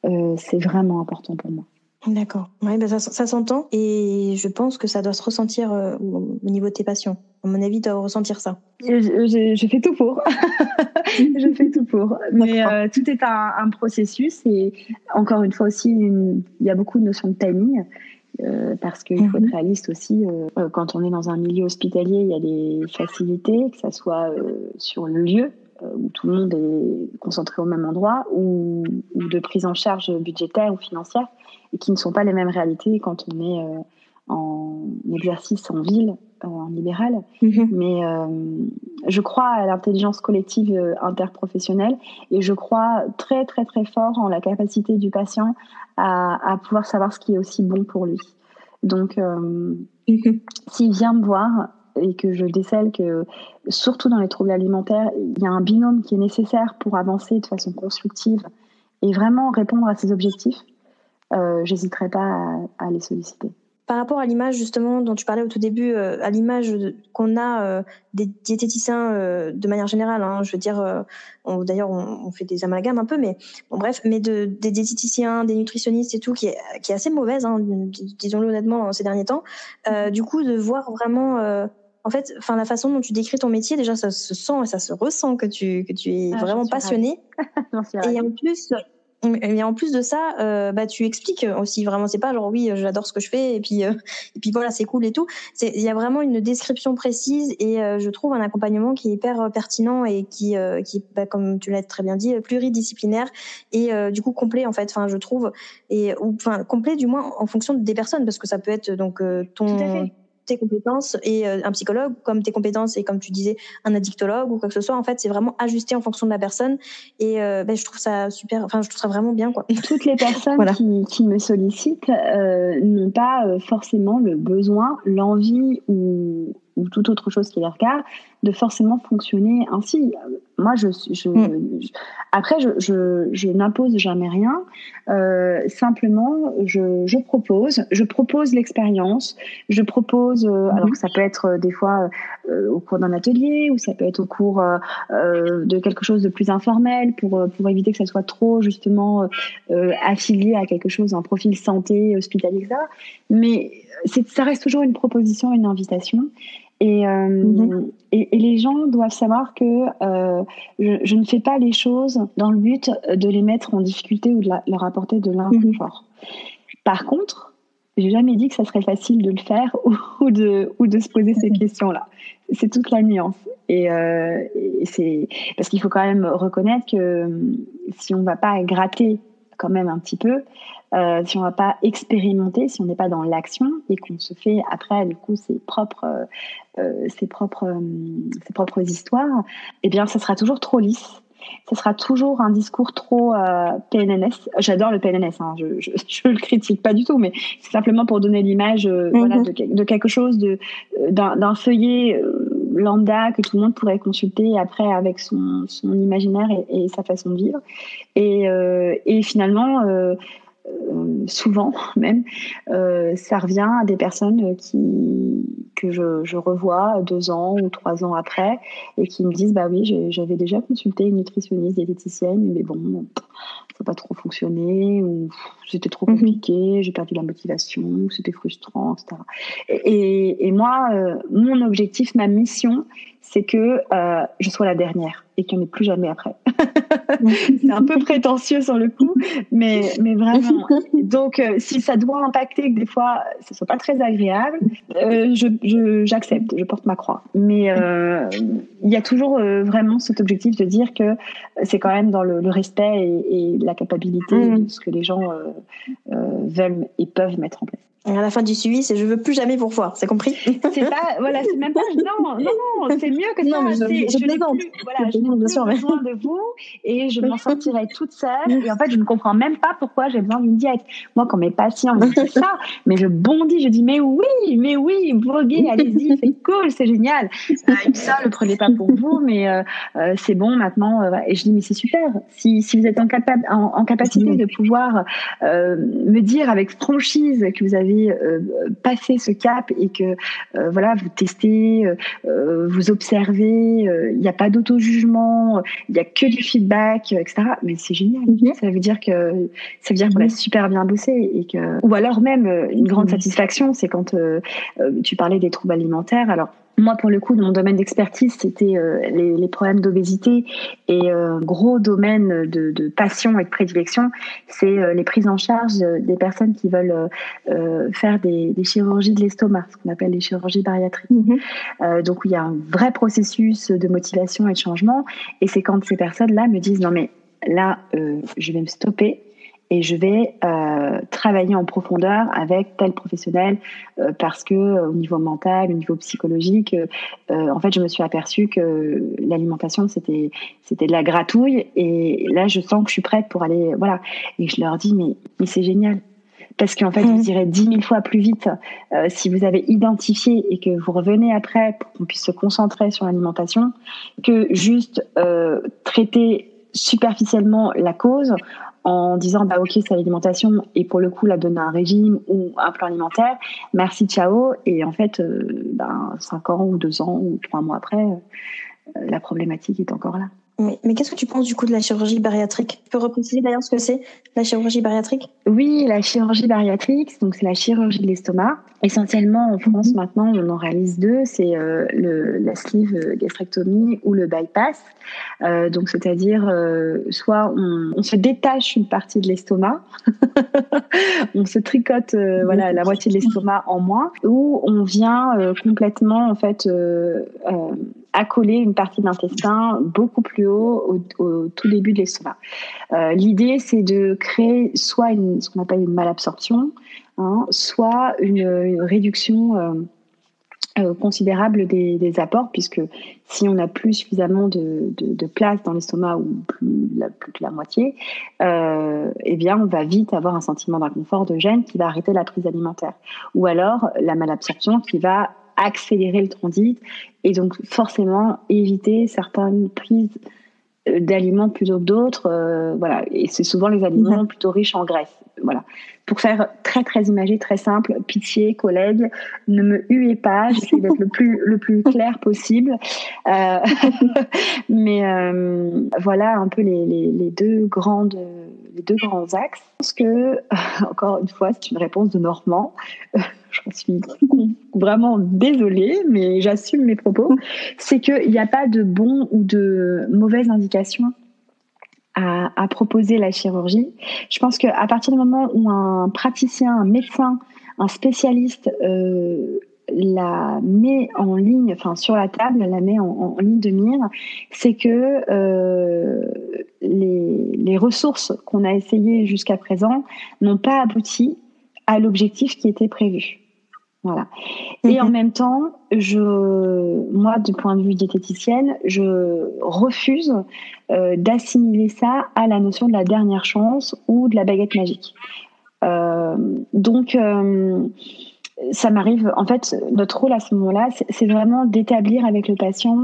euh, c'est vraiment important pour moi. D'accord. Ouais, ben ça, ça s'entend et je pense que ça doit se ressentir euh, au, niveau de tes patients. À mon avis, tu dois ressentir ça. Je, je, je fais tout pour. je fais tout pour. Mais euh, tout est un, un, processus et encore une fois aussi, il y a beaucoup de notions de timing. Euh, parce qu'il faut être mhm. réaliste aussi. Euh, euh, quand on est dans un milieu hospitalier, il y a des facilités, que ce soit sur le lieu, où tout le monde est concentré au même endroit, ou, ou, de prise en charge budgétaire ou financière, et qui ne sont pas les mêmes réalités quand on est en exercice en ville, en libéral, mhm. mais je crois à l'intelligence collective interprofessionnelle et je crois très très très fort en la capacité du patient à, à pouvoir savoir ce qui est aussi bon pour lui. Donc, mhm. s'il vient me voir et que je décèle que, surtout dans les troubles alimentaires, il y a un binôme qui est nécessaire pour avancer de façon constructive et vraiment répondre à ses objectifs, euh, j'hésiterai pas à, les solliciter. Par rapport à l'image justement dont tu parlais au tout début, euh, à l'image qu'on a euh, des diététiciens euh, de manière générale, hein, je veux dire, d'ailleurs on, fait des amalgames un peu, mais bon bref, mais de, des diététiciens, des nutritionnistes et tout, qui est, qui est assez mauvaise, hein, disons-le honnêtement, ces derniers temps. du coup, de voir vraiment en fait, enfin la façon dont tu décris ton métier, déjà ça se sent et ça se ressent que tu que tu es ah, vraiment passionné. et en plus, et en plus de ça, euh, bah tu expliques aussi vraiment. C'est pas genre oui, j'adore ce que je fais et puis euh, et puis voilà, c'est cool et tout. Il y a vraiment une description précise et euh, je trouve un accompagnement qui est hyper pertinent et qui qui bah, comme tu l'as très bien dit pluridisciplinaire et du coup complet en fait. Enfin je trouve et enfin complet du moins en fonction des personnes parce que ça peut être donc ton tes compétences et euh, un psychologue, comme tes compétences et comme tu disais, un addictologue ou quoi que ce soit. En fait, c'est vraiment ajusté en fonction de la personne. Et euh, ben, je trouve ça super. Enfin, je trouve ça vraiment bien, quoi. Toutes les personnes qui, qui, me sollicitent euh, n'ont pas forcément le besoin, l'envie ou, ou toute autre chose qui les regarde de forcément fonctionner ainsi. Moi, je, je, mm. après, je, je, je n'impose jamais rien. Euh, simplement, je, je, propose, je propose l'expérience. Je propose, euh, mm-hmm. alors que ça peut être euh, des fois euh, au cours d'un atelier ou ça peut être au cours euh, de quelque chose de plus informel pour pour éviter que ça soit trop justement affilié à quelque chose, un profil santé, hospitalier, etc. Mais ça reste toujours une proposition, une invitation. Euh, mhm. Et, et, les gens doivent savoir que euh, je, ne fais pas les choses dans le but de les mettre en difficulté ou de leur apporter de l'inconfort. Mhm. Par contre, j'ai jamais dit que ça serait facile de le faire ou, de, ou de se poser ces mhm. questions-là. C'est toute la nuance. Et, euh, et c'est parce qu'il faut quand même reconnaître que si on va pas gratter quand même un petit peu, euh, si on va pas expérimenter, si on n'est pas dans l'action et qu'on se fait après du coup ses propres, euh, ses propres, euh, ses propres histoires, eh bien, ça sera toujours trop lisse. Ça sera toujours un discours trop euh, PNNS. J'adore le PNNS, hein, je, je, le critique pas du tout, mais c'est simplement pour donner l'image euh, voilà, mhm. de, de, quelque chose de d'un feuillet lambda que tout le monde pourrait consulter après avec son, imaginaire et, sa façon de vivre. Et, et finalement, euh, souvent même, euh, ça revient à des personnes qui que je, je, revois deux ans ou trois ans après et qui me disent bah oui j'avais déjà consulté une nutritionniste diététicienne mais bon ça n'a pas trop fonctionné ou c'était trop mhm. compliqué j'ai perdu la motivation c'était frustrant etc et, et, moi euh, mon objectif ma mission c'est que euh, je sois la dernière et qu'il n'y en ait plus jamais après. c'est un peu prétentieux sur le coup, mais, mais vraiment. Donc, euh, si ça doit impacter que des fois ce soit pas très agréable, euh, je, j'accepte, je, porte ma croix. Mais euh, il y a toujours euh, vraiment cet objectif de dire que c'est quand même dans le, respect et, et, la capacité mmh. de ce que les gens veulent et peuvent mettre en place. Et à la fin du suivi, c'est je veux plus jamais pourvoir, c'est compris? C'est pas, voilà, c'est même pas, non, non, non, c'est mieux que ça. Non, mais je, je, je plaisante. voilà, je n'ai plus sûr, besoin de vous et je m'en sortirai toute seule. Et en fait, je ne comprends même pas pourquoi j'ai besoin d'une diète. Moi, quand mes patients me disent ça, mais je bondis, je dis mais oui, mais oui, voguez, allez-y, c'est cool, c'est génial. Euh, ça, ne prenez pas pour vous, mais euh, euh, c'est bon maintenant. Euh, et je dis mais c'est super. Si, si vous êtes en, capable, en, en capacité de pouvoir euh, me dire avec franchise que vous avez euh, passé ce cap et que euh, voilà, vous testez, euh, vous observez, il n'y a pas d'auto-jugement, il n'y a que du feedback, etc. Mais c'est génial. Mhm. Ça veut dire que ça veut dire qu'on a super bien bossé et que ou alors même une grande mhm. satisfaction, c'est quand tu parlais des troubles alimentaires. Alors moi, pour le coup, mon domaine d'expertise, c'était euh, les, les, problèmes d'obésité et euh, gros domaine de, de, passion et de prédilection, c'est euh, les prises en charge des personnes qui veulent faire des, des, chirurgies de l'estomac, ce qu'on appelle les chirurgies bariatriques. Mm-hmm. donc, il y a un vrai processus de motivation et de changement. Et c'est quand ces personnes-là me disent non mais là, je vais me stopper et je vais euh, travailler en profondeur avec tel professionnel euh, parce que au niveau mental, au niveau psychologique, en fait, je me suis aperçue que l'alimentation c'était c'était de la gratouille et là, je sens que je suis prête pour aller voilà. Et je leur dis mais mais c'est génial parce qu'en fait, vous mmh. irez dix mille fois plus vite euh, si vous avez identifié et que vous revenez après pour qu'on puisse se concentrer sur l'alimentation, que juste euh, traiter superficiellement la cause en disant bah ok c'est l'alimentation et pour le coup la donner un régime ou un plan alimentaire merci ciao. Et en fait euh, ben, cinq ans ou deux ans ou trois mois après la problématique est encore là mais, qu'est-ce que tu penses du coup de la chirurgie bariatrique? Tu peux repréciser d'ailleurs ce que c'est la chirurgie bariatrique? Oui, la chirurgie bariatrique, donc c'est la chirurgie de l'estomac. Essentiellement, en France mhm. maintenant, on en réalise deux, c'est euh, la sleeve gastrectomie ou le bypass. Euh, donc c'est-à-dire euh, soit on, se détache une partie de l'estomac, on se tricote mhm. voilà la moitié de l'estomac en moins, ou on vient complètement en fait accoler une partie de l'intestin beaucoup plus haut au, tout début de l'estomac. Euh, L'idée, c'est de créer soit ce qu'on appelle une malabsorption, hein, soit une, réduction euh, euh, considérable des, apports, puisque si on n'a plus suffisamment de, place dans l'estomac ou plus, la, que la moitié, euh, eh bien, on va vite avoir un sentiment d'inconfort, de gêne qui va arrêter la prise alimentaire. Ou alors la malabsorption qui va accélérer le transit et donc forcément éviter certaines prises euh, d'aliments plutôt que d'autres. Euh, voilà, et c'est souvent les aliments plutôt riches en graisse. Voilà. Pour faire très très imagé, très simple, pitié, collègues, ne me huez pas. J'essaie d'être le plus le plus clair possible. Euh, mais euh, voilà un peu les, les, les, deux grandes les deux grands axes. Je pense que encore une fois, c'est une réponse de Normand. je suis vraiment désolée, mais j'assume mes propos, c'est qu'il n'y a pas de bon ou de mauvaise indication à, proposer la chirurgie. Je pense qu'à partir du moment où un praticien, un médecin, un spécialiste euh, la met en ligne, enfin sur la table, la met en, ligne de mire, c'est que euh, les, les ressources qu'on a essayées jusqu'à présent n'ont pas abouti à l'objectif qui était prévu. Voilà. Et en mhm. même temps, je, moi, du point de vue diététicienne, je refuse euh, d'assimiler ça à la notion de la dernière chance ou de la baguette magique. Euh, donc, euh, ça m'arrive. En fait, notre rôle à ce moment-là, c'est vraiment d'établir avec le patient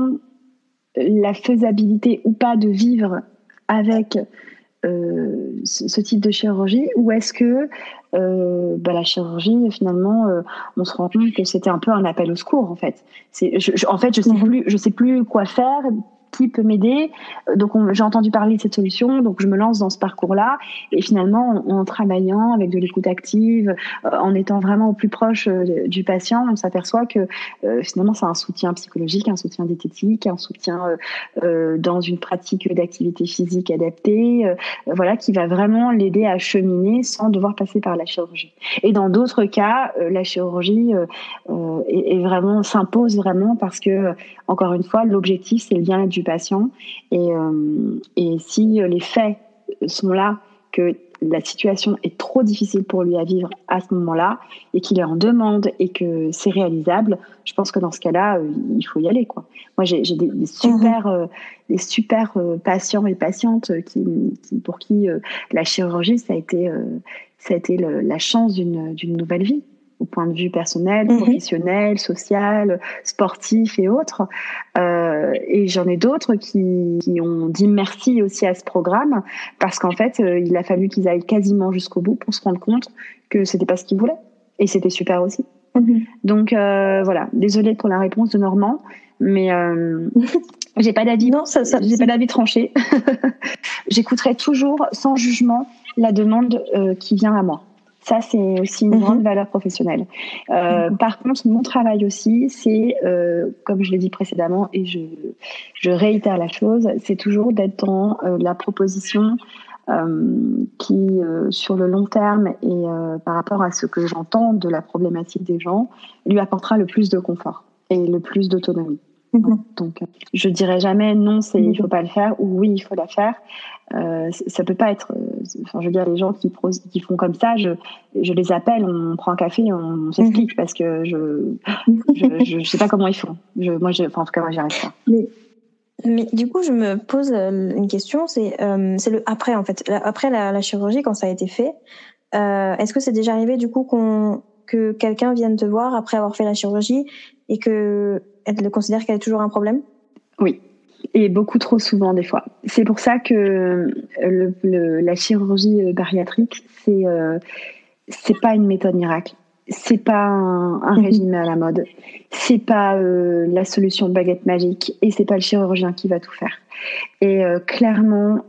la faisabilité ou pas de vivre avec ce, type de chirurgie ou est-ce que euh, bah, la chirurgie finalement euh, on se rend compte que c'était un peu un appel au secours en fait c'est en fait je sais mhm. plus je sais plus quoi faire peut m'aider Donc j'ai entendu parler de cette solution, donc je me lance dans ce parcours-là. Et finalement, en, travaillant avec de l'écoute active, euh, en étant vraiment au plus proche euh, du patient, on s'aperçoit que euh, finalement c'est un soutien psychologique, un soutien diététique, un soutien dans une pratique d'activité physique adaptée, voilà, qui va vraiment l'aider à cheminer sans devoir passer par la chirurgie. Et dans d'autres cas, la chirurgie est, vraiment s'impose vraiment parce que encore une fois, l'objectif c'est le bien-être du patient. Et, euh, et si les faits sont là, que la situation est trop difficile pour lui à vivre à ce moment-là et qu'il est en demande et que c'est réalisable, je pense que dans ce cas-là, euh, il faut y aller. Quoi. Moi, j'ai des, super, mhm. euh, des super patients et patientes qui, pour qui la chirurgie, ça a été, ça a été la chance d'une nouvelle vie au point de vue personnel, mhm. professionnel, social, sportif et autres. Euh, et j'en ai d'autres qui, qui, ont dit merci aussi à ce programme parce qu'en fait, euh, il a fallu qu'ils aillent quasiment jusqu'au bout pour se rendre compte que c'était pas ce qu'ils voulaient. Et c'était super aussi. Mhm. Donc euh, voilà, désolée pour la réponse de Normand, mais euh, j'ai pas d'avis. Non, ça, ça j'ai pas d'avis tranché. J'écouterai toujours sans jugement la demande euh, qui vient à moi. Ça, c'est aussi une mhm. grande valeur professionnelle. Euh, mhm. Par contre, mon travail aussi, c'est, euh, comme je l'ai dit précédemment, et je, je réitère la chose, c'est toujours d'être dans euh, la proposition qui, sur le long terme et par rapport à ce que j'entends de la problématique des gens, lui apportera le plus de confort et le plus d'autonomie. Mhm. Donc, je dirais jamais non, c'est il faut pas le faire ou oui, il faut la faire. Euh, ça peut pas être. Euh, enfin, je veux dire, les gens qui, qui font comme ça, je, je les appelle, on prend un café, on, s'explique mhm. parce que je, je, je, sais pas comment ils font. Je, moi, enfin, en tout cas, moi, j'y arrive pas. Mais, mais, du coup, je me pose euh, une question, c'est euh, c'est le après en fait, après la, la, chirurgie quand ça a été fait. Euh, Est-ce que c'est déjà arrivé du coup qu'on que quelqu'un vienne te voir après avoir fait la chirurgie et que elle considère qu'elle a toujours un problème? Oui, et beaucoup trop souvent des fois. C'est pour ça que euh, le, la chirurgie euh, bariatrique, c'est euh, c'est pas une méthode miracle. C'est pas un, un mhm. régime à la mode. C'est pas euh, la solution de baguette magique et c'est pas le chirurgien qui va tout faire. Et clairement,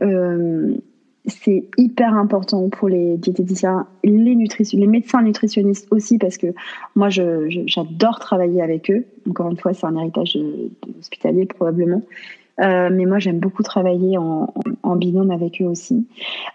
c'est hyper important pour les diététiciens, les, les médecins nutritionnistes aussi, parce que moi, j'adore travailler avec eux. Encore une fois, c'est un héritage hospitalier probablement. Euh, mais moi, j'aime beaucoup travailler en, binôme avec eux aussi.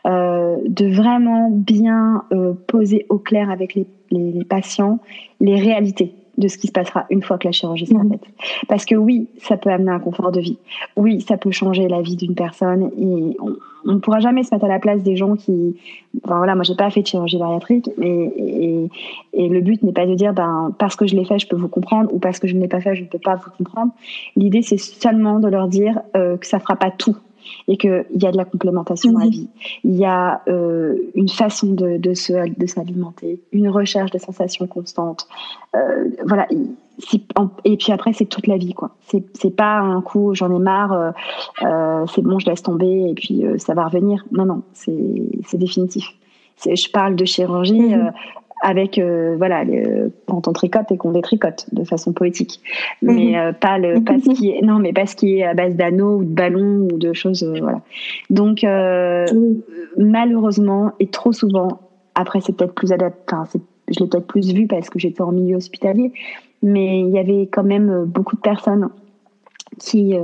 Euh, de vraiment bien euh, poser au clair avec les patients les réalités de ce qui se passera une fois que la chirurgie sera faite. Parce que oui, ça peut amener un confort de vie. Oui, ça peut changer la vie d'une personne et on ne pourra jamais se mettre à la place des gens qui. Enfin voilà, moi j'ai pas fait de chirurgie bariatrique et, et, le but n'est pas de dire ben parce que je l'ai fait, je peux vous comprendre ou parce que je ne l'ai pas fait, je ne peux pas vous comprendre. L'idée c'est seulement de leur dire euh, que ça fera pas tout et qu'il y a de la complémentation à mhm. vie. Il y a euh, une façon de, de, se, de s'alimenter, une recherche de sensations constantes. Euh, voilà. Et puis après, c'est toute la vie, quoi. C'est, c'est pas un coup, j'en ai marre, euh, c'est bon, je laisse tomber et puis ça va revenir. Non, non, c'est, c'est définitif. Je parle de chirurgie. Mhm. Avec euh, voilà quand on tricote et qu'on détricote de façon poétique. Mais mhm. euh, pas le pas ce qui est non mais pas ce qui est à base d'anneaux ou de ballons ou de choses euh, voilà. Donc malheureusement et trop souvent après c'est peut-être plus adapté enfin je l'ai peut-être plus vu parce que j'étais en milieu hospitalier mais il y avait quand même beaucoup de personnes qui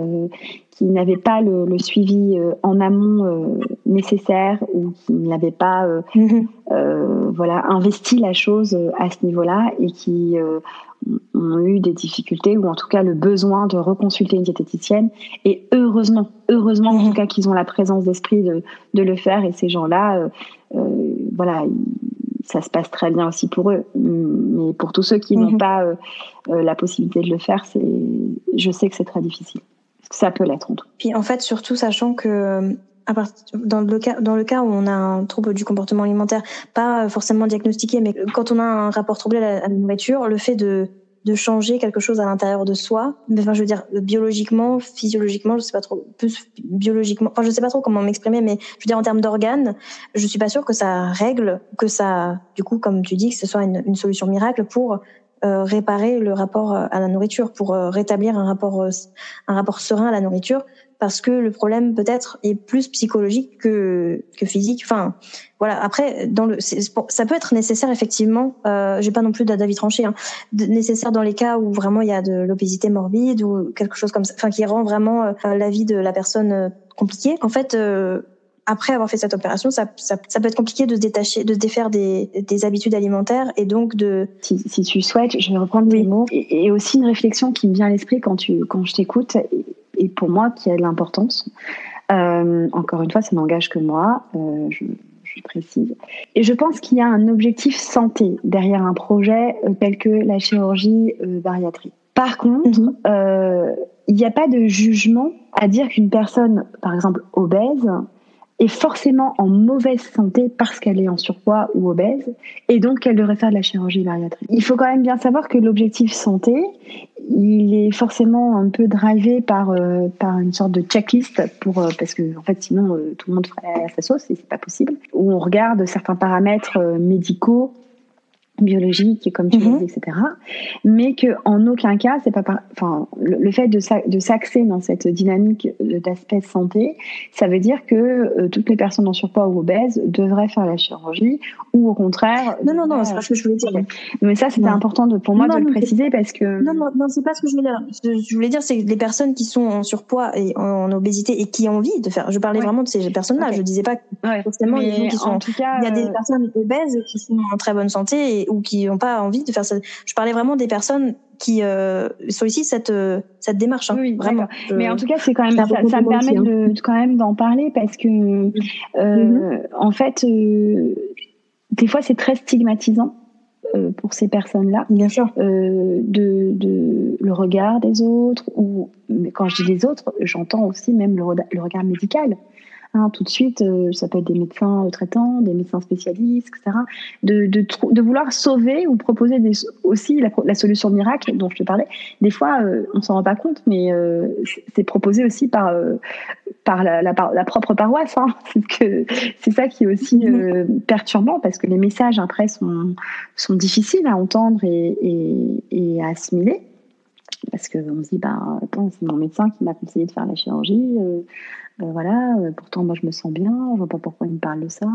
qui n'avaient pas le, le suivi euh, en amont euh, nécessaire ou qui n'avaient pas euh, voilà investi la chose à ce niveau-là et qui ont eu des difficultés ou en tout cas le besoin de reconsulter une diététicienne et heureusement heureusement en mhm. tout cas qu'ils ont la présence d'esprit de, de, le faire et ces gens-là voilà ça se passe très bien aussi pour eux mais pour tous ceux qui n'ont mhm. pas la possibilité de le faire c'est je sais que c'est très difficile ça peut l'être en. Puis en fait, surtout sachant que dans le cas dans le cas où on a un trouble du comportement alimentaire, pas forcément diagnostiqué, mais quand on a un rapport troublé à la, nourriture, le fait de de changer quelque chose à l'intérieur de soi, enfin je veux dire biologiquement, physiologiquement, je sais pas trop, plus biologiquement, enfin je sais pas trop comment m'exprimer, mais je veux dire en termes d'organes, je suis pas sûre que ça règle, que ça, du coup comme tu dis, que ce soit une, une solution miracle pour réparer le rapport euh, à la nourriture, pour euh, rétablir un rapport un rapport serein à la nourriture, parce que le problème peut-être est plus psychologique que que physique. Enfin, voilà. Après, dans le, ça peut être nécessaire effectivement. Euh, J'ai pas non plus d'avis tranché. Hein, nécessaire dans les cas où vraiment il y a de l'obésité morbide ou quelque chose comme ça, enfin qui rend vraiment la vie de la personne compliquée. En fait après avoir fait cette opération, ça, ça, ça, peut être compliqué de se détacher, de se défaire des, des habitudes alimentaires et donc de. Si, si tu souhaites, je vais reprendre tes mots. Et, aussi une réflexion qui me vient à l'esprit quand tu, quand je t'écoute, et, pour moi qui a de l'importance. Euh, encore une fois, ça n'engage que moi. Euh, je, je précise. Et je pense qu'il y a un objectif santé derrière un projet euh, tel que la chirurgie bariatrique. Par contre, mhm. il n'y a pas de jugement à dire qu'une personne, par exemple obèse, est forcément en mauvaise santé parce qu'elle est en surpoids ou obèse, et donc qu'elle devrait faire de la chirurgie bariatrique. Il faut quand même bien savoir que l'objectif santé, il est forcément un peu drivé par euh, par une sorte de checklist pour euh, parce que en fait sinon euh, tout le monde ferait sa sauce et c'est pas possible. Où on regarde certains paramètres médicaux biologique, comme tu mm dis, etc. Mais que en aucun cas, c'est pas, enfin, le, fait de, s'axer dans cette dynamique d'aspect santé, ça veut dire que euh, toutes les personnes en surpoids ou obèses devraient faire la chirurgie, ou au contraire. Non, non, non, c'est pas ce que je voulais dire. Mais ça, c'était important de, pour moi de le préciser parce que. Non, non, non, c'est pas ce que je voulais dire. Ce que je voulais dire, c'est les personnes qui sont en surpoids et en, obésité et qui ont envie de faire. Je parlais vraiment de ces personnes-là. Je disais pas forcément les gens qui sont. En tout cas, il y a des euh, personnes obèses qui sont en très bonne santé et ou qui n'ont pas envie de faire ça. Je parlais vraiment des personnes qui euh, sollicitent cette cette démarche. Hein, oui, vraiment. Mais en tout cas, c'est quand même ça, ça, me permet hein. de, quand même d'en parler parce que euh, mm-hmm. en fait, euh, des fois, c'est très stigmatisant. Euh, pour ces personnes-là, bien sûr, euh, de, de, le regard des autres ou mais quand je dis les autres, j'entends aussi même le, le regard médical. Hein, tout de suite, euh, ça peut être des médecins euh, traitants, des médecins spécialistes, etc. De, de, de vouloir sauver ou proposer des, aussi la, la, solution miracle dont je te parlais. Des fois, euh, on s'en rend pas compte, mais euh, c'est proposé aussi par par la, la, la, propre paroisse. Hein. C'est ça qui est aussi mm-hmm. perturbant parce que les messages après sont sont difficiles à entendre et, et, et à assimiler parce qu'on se dit bah attends c'est mon médecin qui m'a conseillé de faire la chirurgie euh, euh, voilà euh, pourtant moi je me sens bien je vois pas pourquoi il me parle de ça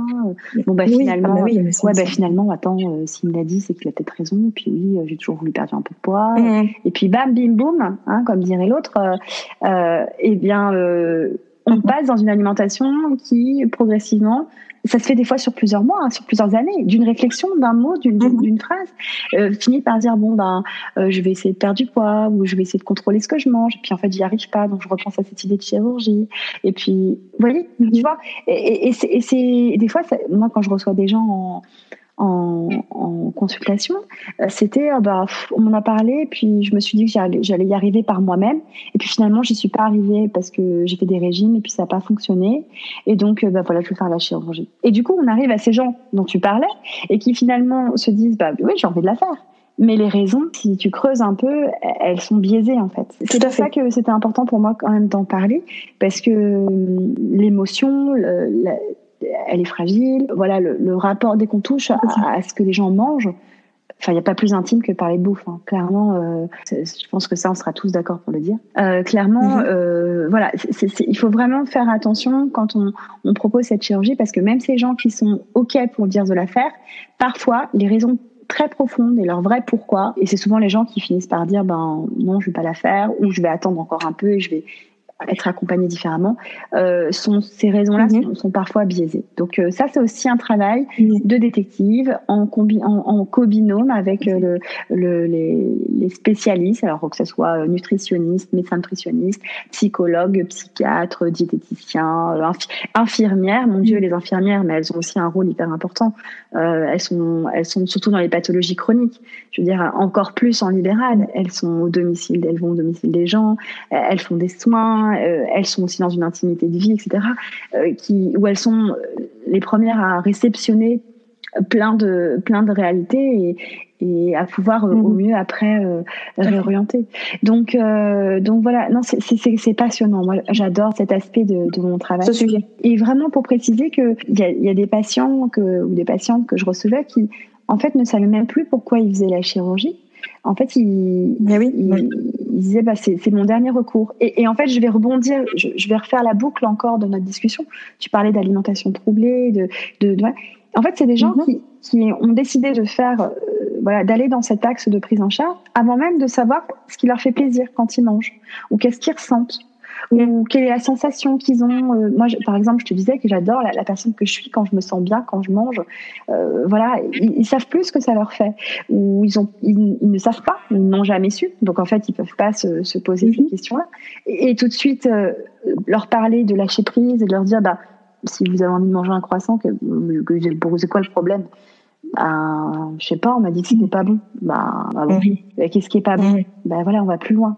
bon bah finalement ah, bah ouais bah finalement attends s'il me l'a dit c'est qu'il a peut-être raison puis oui j'ai toujours voulu perdre un peu de poids mmh. et puis bam bim boum hein, comme dirait l'autre eh bien on passe dans une alimentation qui progressivement ça se fait des fois sur plusieurs mois, hein, sur plusieurs années, d'une réflexion, d'un mot, d'une mhm. phrase, euh, finit par dire bon ben euh, je vais essayer de perdre du poids ou je vais essayer de contrôler ce que je mange. Et puis en fait j'y arrive pas, donc je repense à cette idée de chirurgie. Et puis vous voyez, tu mhm. vois. Et, et, et c'est des fois, moi quand je reçois des gens en en, en consultation, euh, c'était euh, bah, on m'en a parlé, puis je me suis dit que j'allais y arriver par moi-même, et puis finalement j'y suis pas arrivée parce que j'ai fait des régimes et puis ça n'a pas fonctionné, et donc euh, bah voilà je vais faire la chirurgie. Et du coup on arrive à ces gens dont tu parlais et qui finalement se disent bah oui j'ai envie de la faire. Mais les raisons, si tu creuses un peu, elles sont biaisées en fait. C'est pour ça que c'était important pour moi quand même d'en parler, parce que l'émotion, elle est fragile. Voilà, le, rapport, dès qu'on touche à, ce que les gens mangent, enfin, il n'y a pas plus intime que parler de bouffe. Hein. Clairement, euh, je pense que ça, on sera tous d'accord pour le dire. Euh, clairement, mhm. euh, voilà, il faut vraiment faire attention quand on, on, propose cette chirurgie parce que même ces gens qui sont OK pour dire de la faire, parfois, les raisons très profondes et leur vrai pourquoi, et c'est souvent les gens qui finissent par dire, ben non, je vais pas la faire, ou je vais attendre encore un peu et je vais être accompagné différemment, euh, sont, ces raisons-là mhm. sont, parfois biaisées. Donc euh, ça, c'est aussi un travail de détective en, combi en, en co-binôme avec euh, le, le, les, les, spécialistes, alors que ce soit nutritionniste, médecin nutritionniste, psychologue, psychiatre, diététicien, infirmière. Mon Dieu, mhm. les infirmières, mais elles ont aussi un rôle hyper important. elles sont, elles sont surtout dans les pathologies chroniques. Je veux dire, encore plus en libéral. Elles sont au domicile, elles vont au domicile des gens, elles font des soins euh, elles sont aussi dans une intimité de vie, etc., euh, qui, où elles sont euh, les premières à réceptionner plein de plein de réalités et, et à pouvoir au mhm. mieux après réorienter. Donc donc voilà, non c'est passionnant. Moi j'adore cet aspect de, de, mon travail. Ce sujet. Et vraiment pour préciser que il y a, y a, des patients que ou des patientes que je recevais qui en fait ne savaient même plus pourquoi ils faisaient la chirurgie en fait, il, oui, il, disait bah, c'est mon dernier recours. Et, et, en fait, je vais rebondir, je, je, vais refaire la boucle encore de notre discussion. Tu parlais d'alimentation troublée, de, de, de, en fait, c'est des gens mhm. qui, qui, ont décidé de faire, euh, voilà, d'aller dans cet axe de prise en charge avant même de savoir ce qui leur fait plaisir quand ils mangent ou qu'est-ce qu'ils ressentent ou quelle est la sensation qu'ils ont. Euh, moi, par exemple, je te disais que j'adore la, personne que je suis quand je me sens bien, quand je mange. Euh, voilà, ils, savent plus ce que ça leur fait, ou ils ont, ils, ne savent pas, ils n'ont jamais su. Donc en fait, ils peuvent pas se, se poser ces mhm. questions-là. Et, tout de suite euh, leur parler de lâcher prise et de leur dire, bah, si vous avez envie de manger un croissant, que, que, c'est quoi le problème? Bah, je sais pas, on m'a dit que c'était pas bon. Bon. Qu'est-ce qui est pas bon Bah voilà, on va plus loin.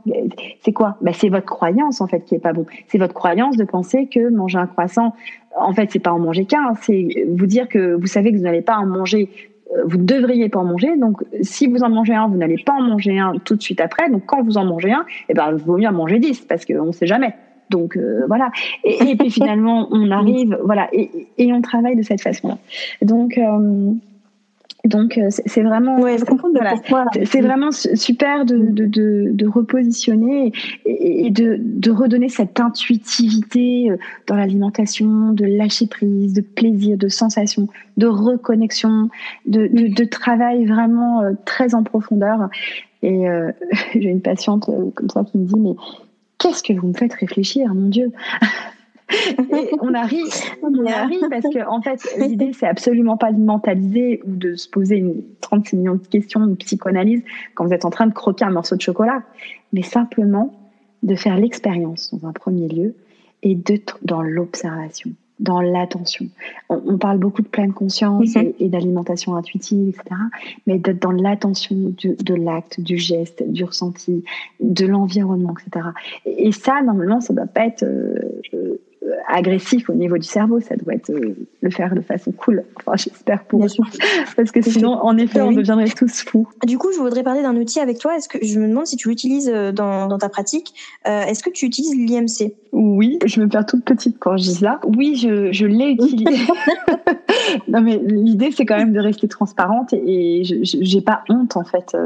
C'est quoi? Bah c'est votre croyance en fait qui est pas bon. C'est votre croyance de penser que manger un croissant, en fait, c'est pas en manger qu'un. C'est vous dire que vous savez que vous n'allez pas en manger. Euh, vous devriez pas en manger. Donc, si vous en mangez un, vous n'allez pas en manger un tout de suite après. Donc, quand vous en mangez un, eh ben, il vaut mieux en manger dix parce qu'on sait jamais. Donc euh, voilà. Et, et, puis finalement, on arrive, voilà, et, et, on travaille de cette façon-là. Donc euh, donc euh, c'est vraiment, ouais, c'est vraiment super de, de, de, de repositionner et, de, de redonner cette intuitivité euh, dans l'alimentation, de lâcher prise, de plaisir, de sensation, de reconnexion, de, travail vraiment euh, très en profondeur. Et euh, j'ai une patiente comme ça qui me dit mais qu'est-ce que vous me faites réfléchir, mon Dieu? Et on arrive, on arrive parce que en fait, l'idée c'est absolument pas de mentaliser ou de se poser une 36 millions de questions de psychanalyse quand vous êtes en train de croquer un morceau de chocolat, mais simplement de faire l'expérience dans un premier lieu et d'être dans l'observation dans l'attention. On, parle beaucoup de pleine conscience mhm. et, d'alimentation intuitive, etc. Mais d'être dans l'attention de l'acte, du geste, du ressenti, de l'environnement, etc. Et, ça, normalement, ça ne doit pas être euh, agressif au niveau du cerveau, ça doit être euh, le faire de façon cool. Enfin, j'espère pour eux. Parce que sinon, en effet, on deviendrait tous fous. Du coup, je voudrais parler d'un outil avec toi. Est-ce que je me demande si tu l'utilises euh, dans, dans ta pratique Est-ce que tu utilises l'IMC Oui, je me perds toute petite quand je dis ça. Oui, je, je l'ai utilisé. non, mais l'idée, c'est quand même de rester transparente et je j'ai pas honte en fait.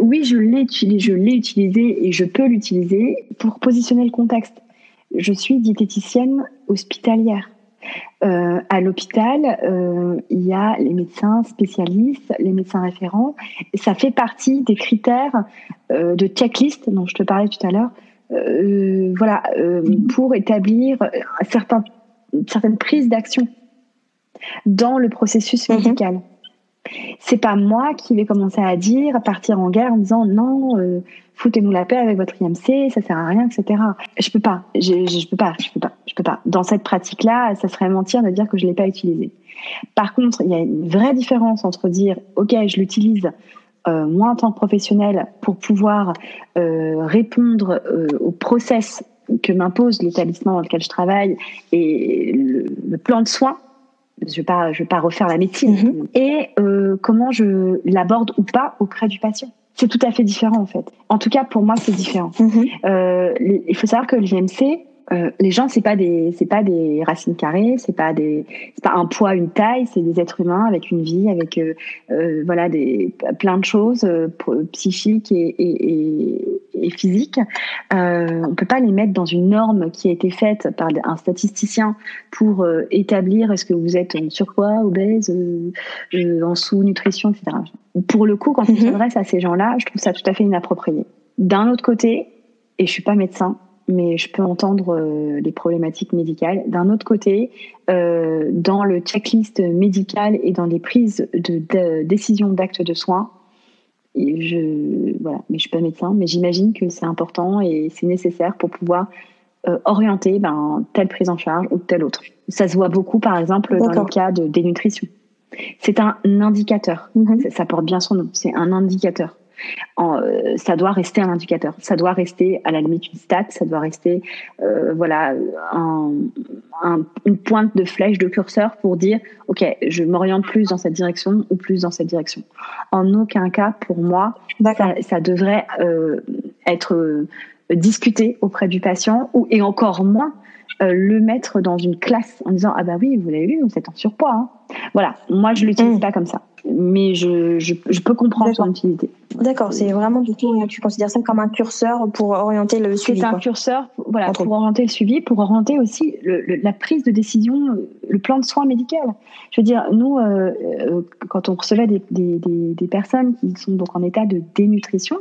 Oui, je l'ai utilisé, je l'ai utilisé et je peux l'utiliser pour positionner le contexte je suis diététicienne hospitalière. Euh, à l'hôpital, euh, il y a les médecins spécialistes, les médecins référents. Ça fait partie des critères euh, de checklist dont je te parlais tout à l'heure. Euh, voilà, euh, pour établir un certain, une certaine prise d'action dans le processus mhm. médical. C'est pas moi qui vais commencer à dire, à partir en guerre en disant non, euh, foutez-nous la paix avec votre IMC, ça sert à rien, etc. Je peux pas, je, peux pas, je peux pas, je peux pas. Dans cette pratique-là, ça serait mentir de dire que je l'ai pas utilisé. Par contre, il y a une vraie différence entre dire ok, je l'utilise euh, moi en tant que professionnel pour pouvoir euh, répondre euh, au process que m'impose l'établissement dans lequel je travaille et le plan de soins je vais pas, je vais pas refaire la médecine. Mhm. Et euh, comment je l'aborde ou pas auprès du patient. C'est tout à fait différent en fait. En tout cas, pour moi, c'est différent. Mhm. Euh, il faut savoir que le GMC, euh, les gens c'est pas des c'est pas des racines carrées c'est pas des c'est pas un poids une taille c'est des êtres humains avec une vie avec euh, euh voilà des plein de choses euh, psychiques et, et, et, physiques. Euh, on peut pas les mettre dans une norme qui a été faite par un statisticien pour établir est-ce que vous êtes en surpoids obèse en sous-nutrition etc pour le coup quand on mhm. s'adresse à ces gens-là je trouve ça tout à fait inapproprié. D'un autre côté et je suis pas médecin mais je peux entendre euh, les problématiques médicales. D'un autre côté, euh, dans le checklist médical et dans les prises de, de décision d'actes de soins, je voilà, mais je suis pas médecin, mais j'imagine que c'est important et c'est nécessaire pour pouvoir euh, orienter ben, telle prise en charge ou telle autre. Ça se voit beaucoup, par exemple, dans le cas de dénutrition. C'est un indicateur. Mm-hmm. ça porte bien son nom. C'est un indicateur. Euh, ça doit rester un indicateur. Ça doit rester à la limite une stat. Ça doit rester euh, voilà un, une pointe de flèche de curseur pour dire ok je m'oriente plus dans cette direction ou plus dans cette direction. En aucun cas pour moi ça, ça, devrait euh, être discuté auprès du patient ou et encore moins euh, le mettre dans une classe en disant ah bah oui vous l'avez vu vous êtes en surpoids hein. voilà moi je l'utilise mm. pas comme ça mais je, je, je peux comprendre son utilité d'accord c'est vraiment du coup tu considères ça comme un curseur pour orienter le suivi c'est un curseur voilà pour orienter le suivi pour orienter aussi le, la prise de décision le plan de soins médical. Je veux dire nous euh, euh, quand on recevait des, des, des, des personnes qui sont donc en état de dénutrition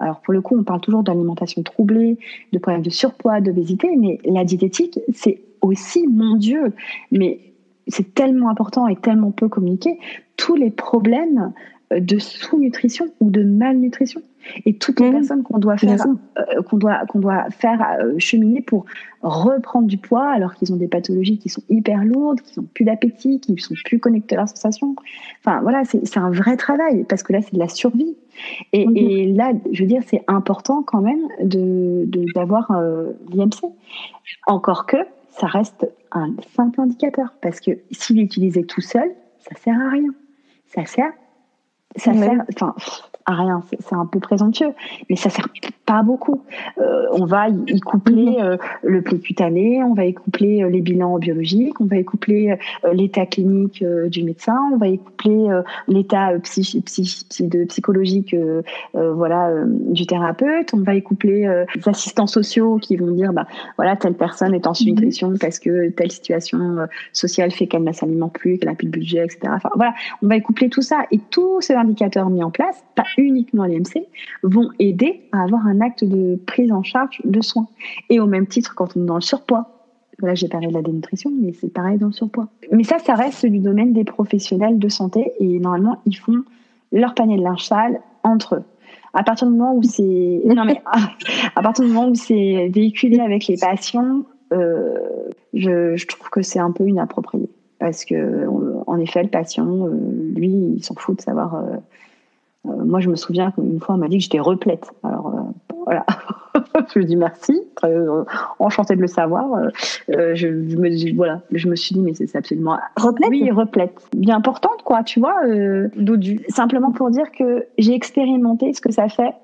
alors pour le coup, on parle toujours d'alimentation troublée, de problèmes de surpoids, d'obésité, mais la diététique, c'est aussi, mon Dieu, mais c'est tellement important et tellement peu communiqué, tous les problèmes de sous-nutrition ou de malnutrition et toutes les mmh. personnes qu'on doit faire euh, qu'on doit qu'on doit faire euh, cheminer pour reprendre du poids alors qu'ils ont des pathologies qui sont hyper lourdes, qui n'ont plus d'appétit, qui sont plus connectés à leurs sensations. Enfin voilà, c'est un vrai travail parce que là c'est de la survie. Et, mmh. et, là, je veux dire, c'est important quand même de d'avoir euh, l'IMC. Encore que ça reste un simple indicateur parce que s'il est utilisé tout seul, ça sert à rien. Ça sert ça sert, enfin, à rien, c'est un peu présomptueux, mais ça sert pas beaucoup. Euh, on va y coupler mhm. euh, le plé cutané, on va y coupler euh, les bilans biologiques, on va y coupler euh, l'état clinique du médecin, on va y coupler l'état psychologique voilà du thérapeute, on va y coupler les assistants sociaux qui vont dire bah voilà telle personne est en sous-nutrition mhm. parce que telle situation sociale fait qu'elle n'a s'alimente plus, qu'elle n'a plus de budget, etc. Enfin voilà, on va y coupler tout ça et ces indicateurs mis en place, pas uniquement l'IMC, vont aider à avoir un acte de prise en charge de soins. Et au même titre, quand on est dans le surpoids, Là, j'ai parlé de la dénutrition, mais c'est pareil dans le surpoids. Mais ça, ça reste du domaine des professionnels de santé et normalement, ils font leur panier de linge sale entre eux. À partir du moment où c'est non mais à, partir du moment où c'est véhiculé avec les patients, euh, je, je, trouve que c'est un peu inapproprié parce que en effet, le patient, euh, lui, il s'en fout de savoir. Euh, euh, moi, je me souviens qu'une fois, on m'a dit que j'étais replète. Alors voilà. je lui dis merci, euh, enchantée de le savoir. Euh, euh, je, me dis voilà, je me suis dit mais c'est absolument replète? Oui, replète, bien importante quoi, tu vois, euh, dodu. Simplement pour dire que j'ai expérimenté ce que ça fait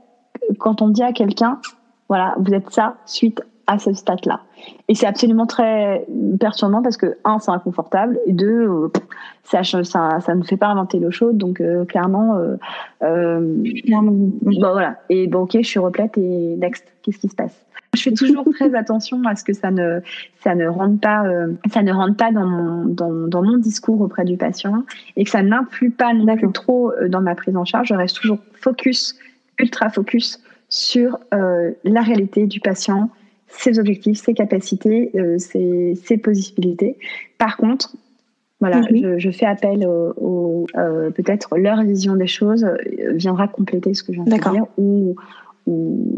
quand on dit à quelqu'un, voilà, vous êtes ça suite à ce stade-là. Et c'est absolument très perturbant parce que, un, c'est inconfortable, et deux, euh, ça, ça, ça ne fait pas inventer l'eau chaude, donc euh, clairement, euh, euh, bon, voilà. Et bon, ok, je suis replète, et next, qu'est-ce qui se passe? Je fais toujours très attention à ce que ça ne ça ne rentre pas ça ne rentre pas dans mon dans, dans, mon discours auprès du patient et que ça n'influe pas non plus trop dans ma prise en charge. Je reste toujours focus, ultra focus sur la réalité du patient, ses objectifs, ses capacités, euh, ses, ses, possibilités. Par contre, voilà, -hmm. je, je, fais appel au, euh, peut-être leur vision des choses euh, viendra compléter ce que je viens de dire ou, ou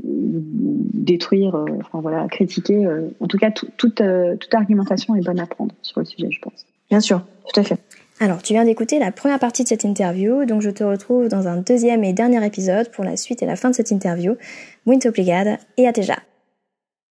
détruire, euh, enfin voilà, critiquer. Euh, en tout cas, tout, toute, toute argumentation est bonne à prendre sur le sujet, je pense. Bien sûr, tout à fait. Alors, tu viens d'écouter la première partie de cette interview, donc je te retrouve dans un deuxième et dernier épisode pour la suite et la fin de cette interview. Muito obrigada et à déjà.